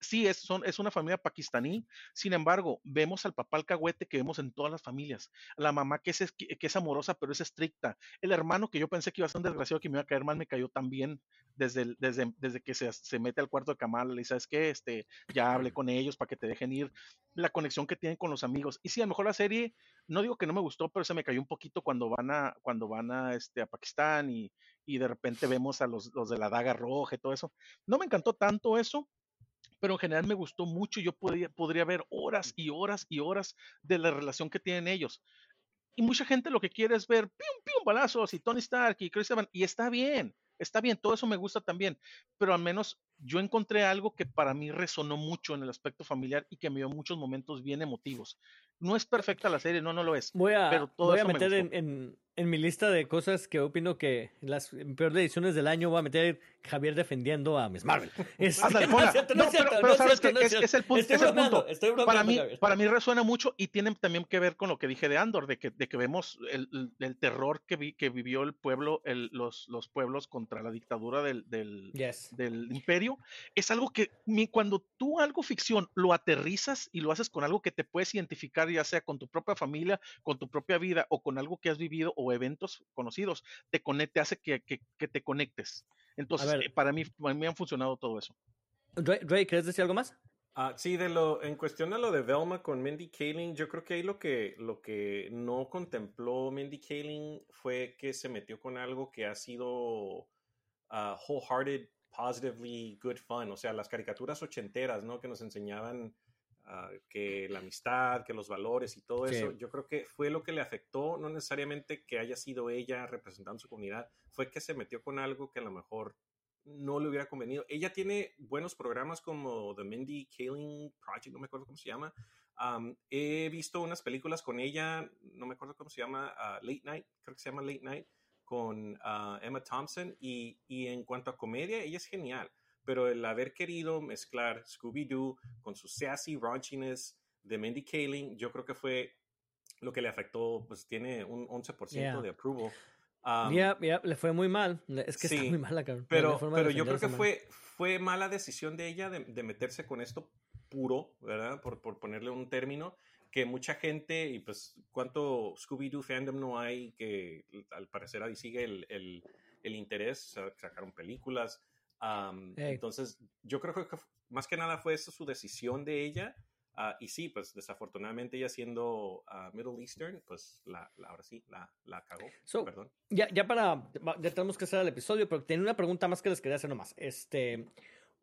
sí, es, es una familia pakistaní, sin embargo, vemos al papá alcahuete que vemos en todas las familias, la mamá que es, que es amorosa pero es estricta, el hermano que yo pensé que iba a ser un desgraciado que me iba a caer mal, me cayó tan bien desde, desde, desde que se, se mete al cuarto de Kamal, y sabes qué, este, ya hablé con ellos para que te dejen ir, la conexión que tienen con los amigos, y sí, a lo mejor la serie, no digo que no me gustó, pero se me cayó un poquito cuando van a, cuando van a, este, a Pakistán y, y de repente vemos a los, los de la daga roja y todo eso, no me encantó tanto eso, pero en general me gustó mucho. Yo podría, podría ver horas y horas y horas de la relación que tienen ellos. Y mucha gente lo que quiere es ver pium, pium, balazos y Tony Stark y Chris Evans. Y está bien, está bien, todo eso me gusta también. Pero al menos yo encontré algo que para mí resonó mucho en el aspecto familiar y que me dio muchos momentos bien emotivos. No es perfecta la serie, no, no lo es. Voy a, Pero todo voy a eso me meter en, en- en mi lista de cosas que opino que las peores ediciones del año voy a meter Javier defendiendo a Miss Marvel. [laughs] Este, no es cierto, no No, pero- no pero es sabes cierto, que es- es el punto- Estoy es el punto. estoy para mí, Javier. para mí resuena mucho y tiene también que ver con lo que dije de Andor, de que, de que vemos el, el- el terror que, vi- que vivió el pueblo, el- los, los pueblos contra la dictadura del, del, Yes. del imperio. Es algo que cuando tú algo ficción lo aterrizas y lo haces con algo que te puedes identificar, ya sea con tu propia familia, con tu propia vida o con algo que has vivido o eventos conocidos, te, conecte, te hace que, que- que te conectes. Entonces, ver. eh, para mí, para mí han funcionado todo eso. Ray, Ray, ¿quieres decir algo más? Ah, sí, de lo, en cuestión de lo de Velma con Mindy Kaling, yo creo que ahí lo que, lo que no contempló Mindy Kaling fue que se metió con algo que ha sido ah, wholehearted, positively good fun. O sea, las caricaturas ochenteras, ¿no? Que nos enseñaban ah, que la amistad, que los valores y todo Sí. eso. Yo creo que fue lo que le afectó, no necesariamente que haya sido ella representando su comunidad, fue que se metió con algo que a lo mejor no le hubiera convenido. Ella tiene buenos programas como The Mindy Kaling Project, no me acuerdo cómo se llama. Um, he visto unas películas con ella, no me acuerdo cómo se llama, uh, Late Night, creo que se llama Late Night, con uh, Emma Thompson. Y, y en cuanto a comedia, ella es genial. Pero el haber querido mezclar Scooby-Doo con su sassy raunchiness de Mindy Kaling, yo creo que fue lo que le afectó, pues tiene un 11% Yeah. de approval. Um, Ya, ya, le fue muy mal. Es que sí, está muy mala, cabrón. pero, pero yo creo que fue, fue mala decisión de ella de, de meterse con esto puro, ¿verdad? Por, por ponerle un término, que mucha gente, y pues cuánto Scooby-Doo fandom no hay, que al parecer ahí sigue el, el, el interés, sa- sacaron películas. am, Ey. Entonces, yo creo que más que nada fue eso su decisión de ella. ah, y sí, pues desafortunadamente ella siendo ah, Middle Eastern, pues la, la- ahora sí, la, la cagó. So, Perdón. Ya, ya para. Ya tenemos que hacer el episodio, pero tenía una pregunta más que les quería hacer nomás. Este.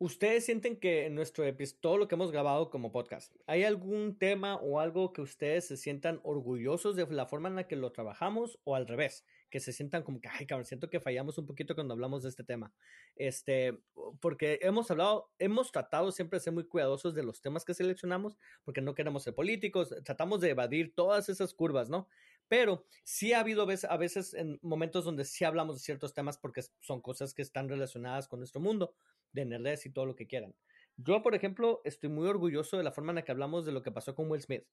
¿Ustedes sienten que en nuestro episodio, todo lo que hemos grabado como podcast, hay algún tema o algo que ustedes se sientan orgullosos de la forma en la que lo trabajamos o al revés? Que se sientan como que, ay, cabrón, siento que fallamos un poquito cuando hablamos de este tema. Este, porque hemos hablado, hemos tratado siempre de ser muy cuidadosos de los temas que seleccionamos, porque no queremos ser políticos, tratamos de evadir todas esas curvas, ¿no? Pero sí ha habido a veces en momentos donde sí hablamos de ciertos temas porque son cosas que están relacionadas con nuestro mundo, de nerds y todo lo que quieran. Yo, por ejemplo, estoy muy orgulloso de la forma en la que hablamos de lo que pasó con Will Smith,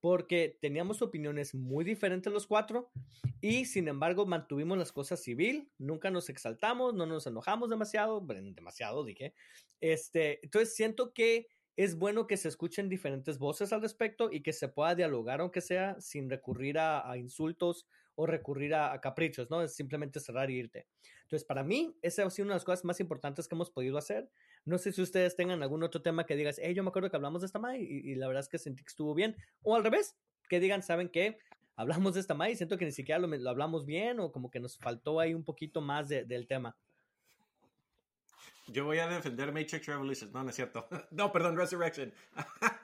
porque teníamos opiniones muy diferentes los cuatro y sin embargo mantuvimos las cosas civil, nunca nos exaltamos, no nos enojamos demasiado, demasiado dije. Este, entonces siento que es bueno que se escuchen diferentes voces al respecto y que se pueda dialogar, aunque sea sin recurrir a insultos o recurrir a, a, caprichos, ¿no? Es simplemente cerrar y irte. Entonces, para mí, esa ha sido una de las cosas más importantes que hemos podido hacer. No sé si ustedes tengan algún otro tema que digas, hey, yo me acuerdo que hablamos de esta MAI y, y la verdad es que sentí que estuvo bien. O al revés, que digan, ¿saben qué? Hablamos de esta MAI y siento que ni siquiera lo, lo, hablamos bien o como que nos faltó ahí un poquito más de, del tema. Yo voy a defender Matrix Revolutions. No, no es cierto. [laughs] No, perdón, Resurrection. [laughs]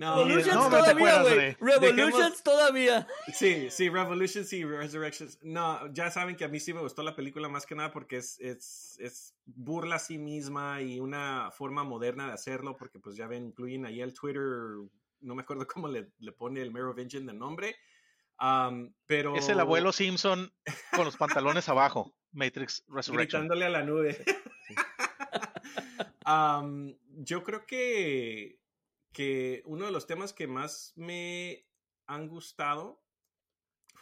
no, Revolutions no, todavía, güey. Revolutions todavía. Sí, sí, Revolutions y Resurrections. No, ya saben que a mí sí me gustó la película más que nada porque es, es, es burla a sí misma y una forma moderna de hacerlo porque pues ya ven, incluyen ahí el Twitter, no me acuerdo cómo le, le pone el Merovingian de nombre. Um, pero... Es el abuelo Simpson con los pantalones abajo. Matrix Resurrection. Gritándole a la nube. Sí. [laughs] um, yo creo que, que uno de los temas que más me han gustado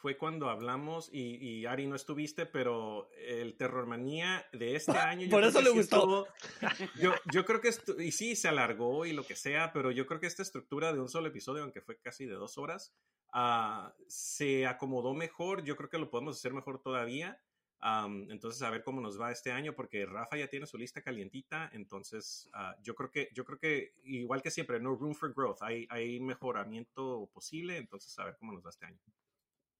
fue cuando hablamos, y, y Ari no estuviste, pero el Terrormanía de este [laughs] año. Por eso le gustó. Estuvo, [laughs] yo, yo creo que, esto, y sí, se alargó y lo que sea, pero yo creo que esta estructura de un solo episodio, aunque fue casi de dos horas, uh, se acomodó mejor. Yo creo que lo podemos hacer mejor todavía. Um, entonces, a ver cómo nos va este año, porque Rafa ya tiene su lista calientita. Entonces, uh, yo creo que, yo creo que igual que siempre, no room for growth, hay, hay mejoramiento posible. Entonces, a ver cómo nos va este año.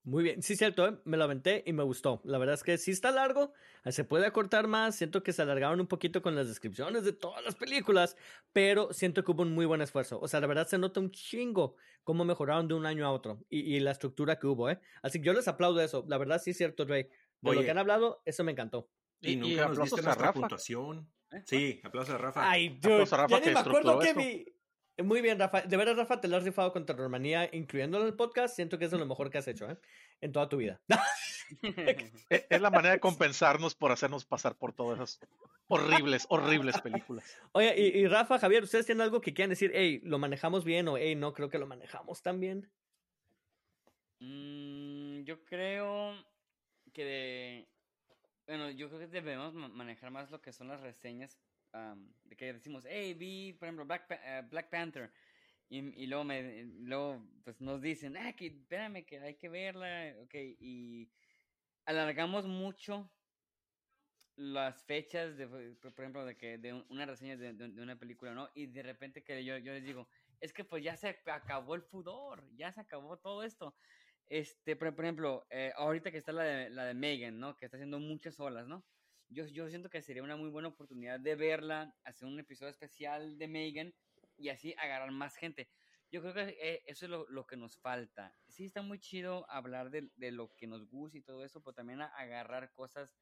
Muy bien, sí, cierto, ¿eh? me lo aventé y me gustó. La verdad es que sí está largo, se puede acortar más. Siento que se alargaron un poquito con las descripciones de todas las películas, pero siento que hubo un muy buen esfuerzo. O sea, la verdad se nota un chingo cómo mejoraron de un año a otro y, y la estructura que hubo, ¿eh? Así que yo les aplaudo eso. La verdad sí cierto, Ray. De Oye, lo que han hablado, eso me encantó. Y, y nunca y nos diste nuestra puntuación. Sí, aplausos a Rafa. Ay, dude, a Rafa ya ni me acuerdo que vi. Muy bien, Rafa. De veras, Rafa, te lo has rifado con Terrormanía, incluyéndolo en el podcast. Siento que es de lo mejor que has hecho, ¿eh? En toda tu vida. [laughs] [laughs] es la manera de compensarnos por hacernos pasar por todas esas horribles, horribles películas. Oye, y, y, Rafa, Javier, ¿ustedes tienen algo que quieran decir? Hey, ¿lo manejamos bien? O hey, no creo que lo manejamos tan bien. Mm, yo creo que. Bueno, yo creo que debemos manejar más lo que son las reseñas Um, de que decimos, hey, vi, por ejemplo, Black, uh, Black Panther. Y, y, luego, me, luego pues nos dicen, ah, que espérame, que hay que verla, ok, y alargamos mucho las fechas, de, por ejemplo, de que de una reseña de, de, de, una película, ¿no? Y de repente que yo, yo les digo, es que pues ya se acabó el fudor, ya se acabó todo esto. Este, por, por ejemplo, eh, ahorita que está la de, la de Megan, ¿no? Que está haciendo muchas olas, ¿no? yo, yo siento que sería una muy buena oportunidad de verla, hacer un episodio especial de Megan y así agarrar más gente. Yo creo que eh, eso es lo, lo, que nos falta. Sí, está muy chido hablar de, de, lo que nos gusta y todo eso, pero también agarrar cosas,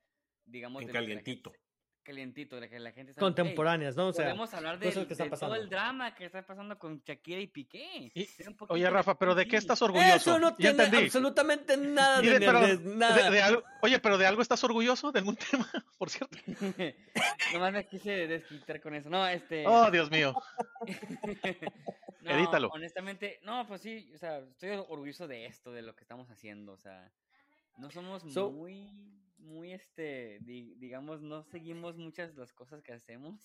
digamos, en calientito. Gente, calientito, de que la gente sabe, contemporáneas, ¿no? O sea, podemos hablar de, que de todo el drama que está pasando con Shakira y Piqué. Y, oye, Rafa, pero ¿de qué estás orgulloso? Eso no tiene absolutamente nada de, pero, de, nada. De, algo, oye, pero ¿de algo estás orgulloso? ¿De algún [laughs] tema, por cierto? [laughs] Nomás me quise desquitar con eso. No, este... Oh, Dios mío. [laughs] no, Edítalo. Honestamente, no, pues sí, o sea, estoy orgulloso de esto, de lo que estamos haciendo, o sea, no somos so, muy muy este, di, digamos, no seguimos muchas de las cosas que hacemos.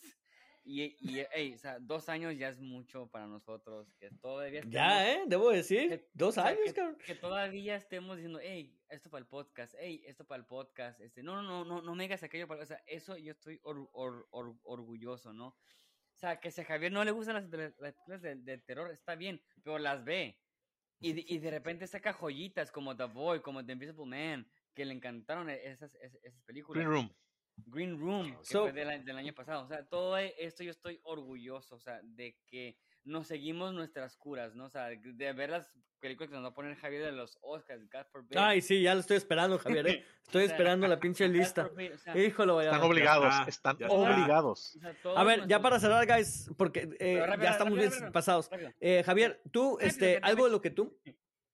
Y, y hey, o sea, dos años ya es mucho para nosotros, que todavía estemos, Ya, ¿eh? Debo decir, que, dos o sea, años, que, cabrón. que, todavía estemos diciendo, hey, esto para el podcast, hey, esto para el podcast, este, no, no, no, no, no me digas aquello para, o sea, eso yo estoy or, or, or, orgulloso, ¿no? O sea, que si a Javier no le gustan las, las películas del de terror, está bien, pero las ve. Y, y de repente saca joyitas como The Boy, como The Invisible Man, que le encantaron esas, esas, esas películas. Green Room. Green Room, que so, fue del, del, año pasado. O sea, todo esto yo estoy orgulloso, o sea, de que nos seguimos nuestras curas, ¿no? O sea, de ver las películas que nos va a poner Javier de los Oscars, God forbid. Ay, sí, ya lo estoy esperando, Javier, ¿eh? [laughs] Estoy o sea, esperando la pinche [laughs] lista. Forbid, o sea, Híjole, vaya. Están obligados, están obligados. O sea, a ver, ya para cerrar, guys, porque eh, rápido, ya estamos rápido, bien rápido, pasados. Eh, Javier, tú, este, algo de lo que tú...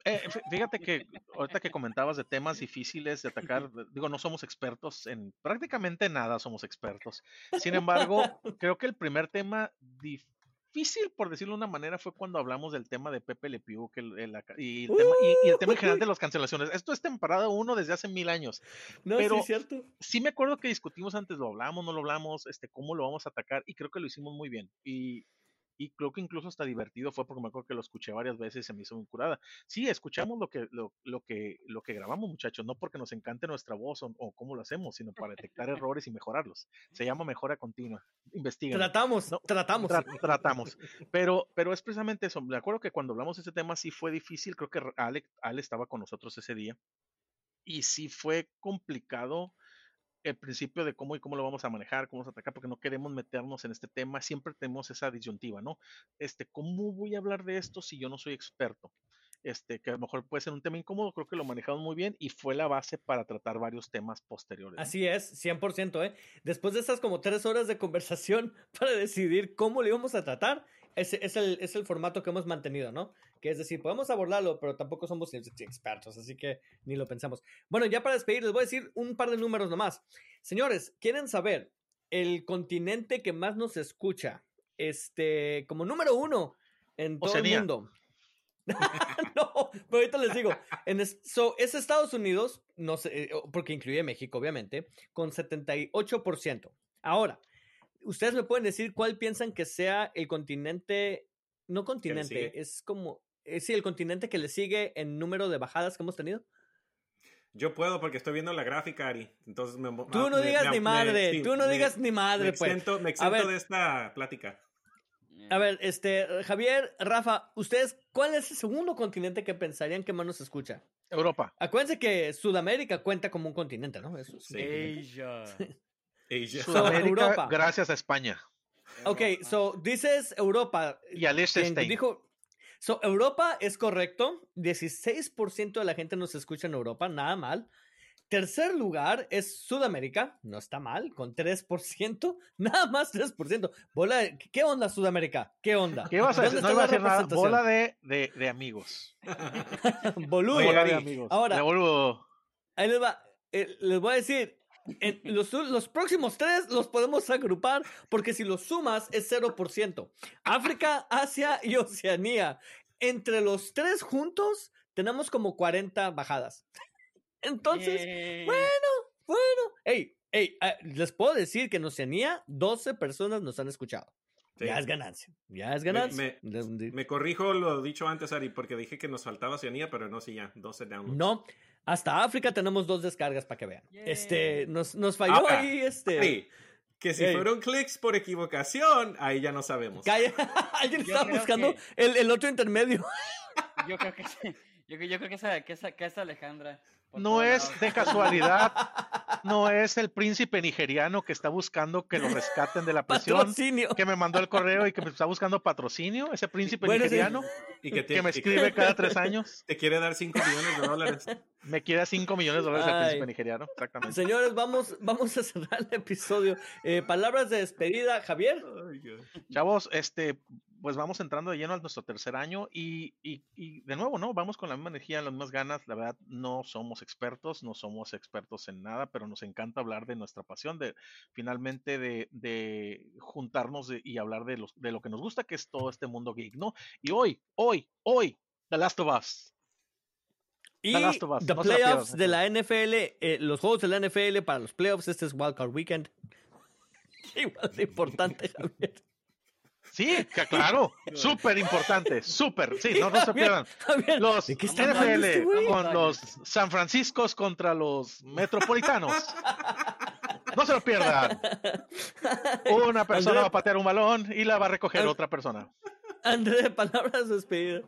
Eh, fíjate que [laughs] ahorita que comentabas de temas difíciles de atacar, digo, no somos expertos en prácticamente nada, somos expertos. Sin [laughs] embargo, creo que el primer tema difícil, por decirlo de una manera, fue cuando hablamos del tema de Pepe Le Pew que el- el- y, el tema, y- y el tema en general de las cancelaciones. Esto es temporada uno desde hace mil años. No, Pero- sí es cierto. Sí me acuerdo que discutimos antes, lo hablamos, no lo hablamos, este, cómo lo vamos a atacar, y creo que lo hicimos muy bien. Y, y creo que incluso hasta divertido fue porque me acuerdo que lo escuché varias veces y se me hizo muy curada. Sí, escuchamos lo que, lo, lo que, lo que grabamos, muchachos, no porque nos encante nuestra voz o, o cómo lo hacemos, sino para detectar errores y mejorarlos. Se llama mejora continua. Investiguen. Tratamos, No, tratamos. Tra- tratamos. Pero, pero es precisamente eso. Me acuerdo que cuando hablamos de ese tema sí fue difícil. Creo que Ale, Ale estaba con nosotros ese día. Y sí fue complicado el principio de cómo y cómo lo vamos a manejar, cómo vamos a atacar, porque no queremos meternos en este tema. Siempre tenemos esa disyuntiva, ¿no? Este, ¿cómo voy a hablar de esto si yo no soy experto? Este, que a lo mejor puede ser un tema incómodo, creo que lo manejamos muy bien y fue la base para tratar varios temas posteriores. Así es, 100%, ¿eh? Después de esas como tres horas de conversación [laughs] para decidir cómo lo íbamos a tratar, ese es el, es el formato que hemos mantenido, ¿no? Que es decir, podemos abordarlo, pero tampoco somos ex- expertos, así que ni lo pensamos. Bueno, ya para despedir, les voy a decir un par de números nomás. Señores, ¿quieren saber el continente que más nos escucha? Este, como número uno en todo Oceanía. el mundo. [laughs] no, pero ahorita les digo. En es, so, es Estados Unidos, no sé, eh, porque incluye México, obviamente, con 78%. Ahora, ustedes me pueden decir cuál piensan que sea el continente, no continente, es como, es sí, el continente que le sigue en número de bajadas que hemos tenido. Yo puedo porque estoy viendo la gráfica, Ari. Entonces me, Tú no me- digas me- ni me- madre, sí, tú no me- digas ni madre, me pues. exento, me exento ver. de esta plática. A ver, este, Javier, Rafa, ustedes, ¿cuál es el segundo continente que pensarían que más nos escucha? Europa. Acuérdense que Sudamérica cuenta como un continente, ¿no? Es- es un Sí. continente. Asia. [laughs] Asia. Sudamérica, Europa. gracias a España. Ok, so dices Europa. Y al Liechtenstein. dijo. So, Europa es correcto. 16% de la gente nos escucha en Europa, nada mal. Tercer lugar es Sudamérica, no está mal, con 3%, [laughs] nada más 3%. Bola, de- ¿Qué onda Sudamérica? ¿Qué onda? ¿Qué ibas a ¿Dónde decir? No iba a decir nada. Bola de, de, de amigos. Boludo. [laughs] Bola de amigos. ahora-. Ahí les va. Eh, les voy a decir, en los, los próximos tres los podemos agrupar porque si los sumas es 0%. África, Asia y Oceanía. Entre los tres juntos tenemos como 40 bajadas. Entonces, Yay. bueno, hey, hey, ah, les puedo decir que en Oceanía 12 personas nos han escuchado. Sí. Ya es ganancia, ya es ganancia. me- Les- Me corrijo lo dicho antes, Ari, porque dije que nos faltaba Oceanía, pero no, sí, ya, 12 downloads. No, hasta África tenemos dos descargas para que vean. Este, nos, nos falló Ahora, ahí, este. Ari, que si fueron clics por equivocación, ahí ya no sabemos. Calla. [laughs] Alguien Yo estaba buscando que- el, el otro intermedio. [laughs] Yo creo que sí. Yo, yo creo que esa, que esa, que esa Alejandra. No es de casualidad. [laughs] No es el príncipe nigeriano que está buscando que lo rescaten de la prisión. Patrocinio. Que me mandó el correo y que me está buscando patrocinio. Ese príncipe Bueno, sí. nigeriano Y que, te, que me y que escribe cada tres [laughs] años. te quiere dar 5 millones de dólares. Me quiere 5 millones de dólares el Ay. príncipe nigeriano. Exactamente. Señores, vamos, vamos a cerrar el episodio. Eh, palabras de despedida, Javier. Chavos, este, pues vamos entrando de lleno a nuestro tercer año y, y, y de nuevo, ¿no? Vamos con la misma energía, las mismas ganas. La verdad, no somos expertos, no somos expertos en nada, pero nos encanta hablar de nuestra pasión, de finalmente de, de juntarnos de- y hablar de, los, de lo que nos gusta, que es todo este mundo geek, ¿no? Y hoy, hoy, hoy, The Last of Us. Y The Last of Us, the no playoffs de la NFL, eh, los juegos de la NFL para los playoffs, este es Wildcard Weekend. [laughs] Igual de importante, Javier. Sí, que claro, súper importante, súper, sí, no, no se Javier, pierdan. Los ¿de qué está hablando NFL este con los San Franciscos contra los Metropolitanos. No se lo pierdan. Una persona André- va a patear un balón y la va a recoger otra persona. André, palabras de despedida.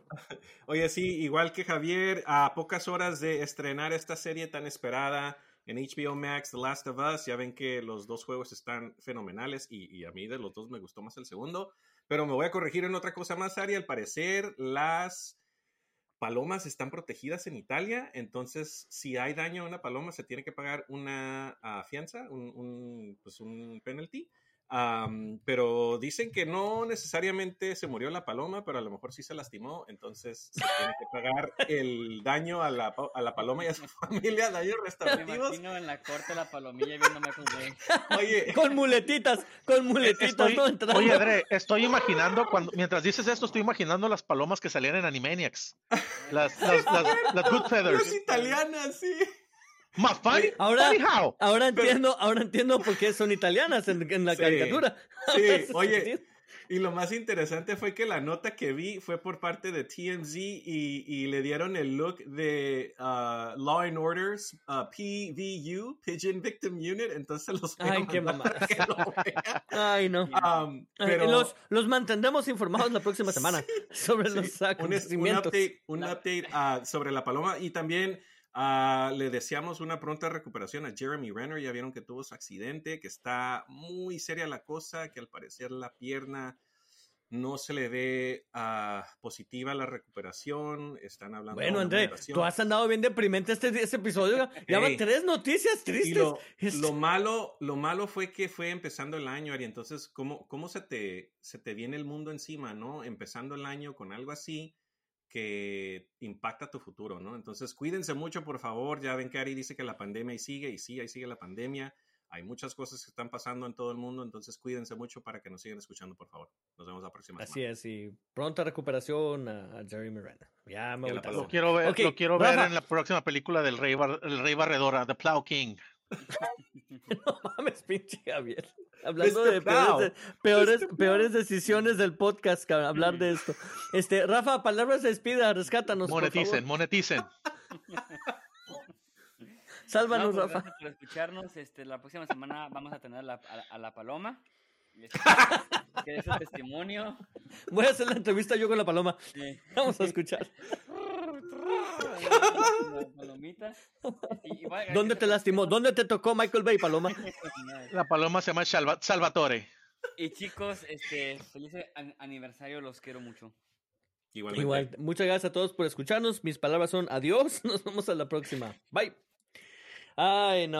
Oye, sí, igual que Javier, a pocas horas de estrenar esta serie tan esperada en HBO Max, The Last of Us, ya ven que los dos juegos están fenomenales y, y a mí de los dos me gustó más el segundo, pero me voy a corregir en otra cosa más, Ari, al parecer las palomas están protegidas en Italia, entonces si hay daño a una paloma se tiene que pagar una ah, fianza, un, un, pues un penalty. Am, pero dicen que no necesariamente se murió la paloma, pero a lo mejor sí se lastimó, entonces se tiene que pagar el daño a la, a la paloma y a su [laughs] familia, daños Me restaurativos. imagino en la corte la palomilla viendo Michael Bay. Oye, [laughs] Con muletitas, con muletitas, Estoy- ¿no? Entrando. oye, Dre, estoy imaginando, cuando, mientras dices esto, estoy imaginando las palomas que salían en Animaniacs. Las, las, las, las [laughs] Good las Feathers. italianas, sí. My funny, Ahora- funny how. Ahora Pero- entiendo, ahora entiendo por qué son italianas en, en la Sí, caricatura. sí, [laughs] oye. Y lo más interesante fue que la nota que vi fue por parte de TMZ y, y le dieron el look de uh, Law and Orders uh, PVU, Pigeon Victim Unit, entonces los Ay, qué vean. Ay, no. Um, pero los, los mantendremos informados la próxima [laughs] semana sobre sí, los un, es- un acontecimientos. update, un update ah, sobre la paloma y también ah, le deseamos una pronta recuperación a Jeremy Renner. Ya vieron que tuvo su accidente, que está muy seria la cosa, que al parecer la pierna no se le ve ah, positiva la recuperación. Están hablando Bueno, de André, tú has andado bien deprimente este, este episodio. Ya [laughs] van Ey. tres noticias tristes. lo, Es- lo malo, lo malo fue que fue empezando el año, Ari. Entonces, ¿cómo, cómo se, te, se te viene el mundo encima, no? Empezando el año con algo así que impacta tu futuro, ¿no? Entonces, cuídense mucho, por favor. Ya ven que Ari dice que la pandemia ahí sigue, y sí, ahí sigue la pandemia. Hay muchas cosas que están pasando en todo el mundo, entonces cuídense mucho para que nos sigan escuchando, por favor. Nos vemos la próxima Así semana. es, y pronta recuperación a, a Jerry Miranda. Ya me voy. Lo quiero ver, lo quiero ver en la próxima película del Rey, Bar- el Rey Barredora, The Plow King. [laughs] No mames, pinche Javier. Hablando Mr. de peores, peores, peores decisiones del podcast, cabrón, hablar de esto. Este, Rafa, palabras de despida, rescátanos, por Moneticen, favor. moneticen. [laughs] Sálvanos, No, pues, Rafa. gracias por escucharnos. Este, la próxima semana vamos a tener a la, a, a la paloma. Este, [laughs] que es su testimonio. Voy a hacer la entrevista yo con la paloma. Sí. Vamos a escuchar. La palomita. Igual, ¿Dónde te lastimó? ¿Dónde te tocó Michael Bay, paloma? [laughs] La paloma se llama Salva- Salvatore. Y chicos, este, feliz an- aniversario, los quiero mucho. Igualmente. Igual, muchas gracias a todos por escucharnos. Mis palabras son adiós. [laughs] Nos vemos a la próxima. Bye. Ay, no.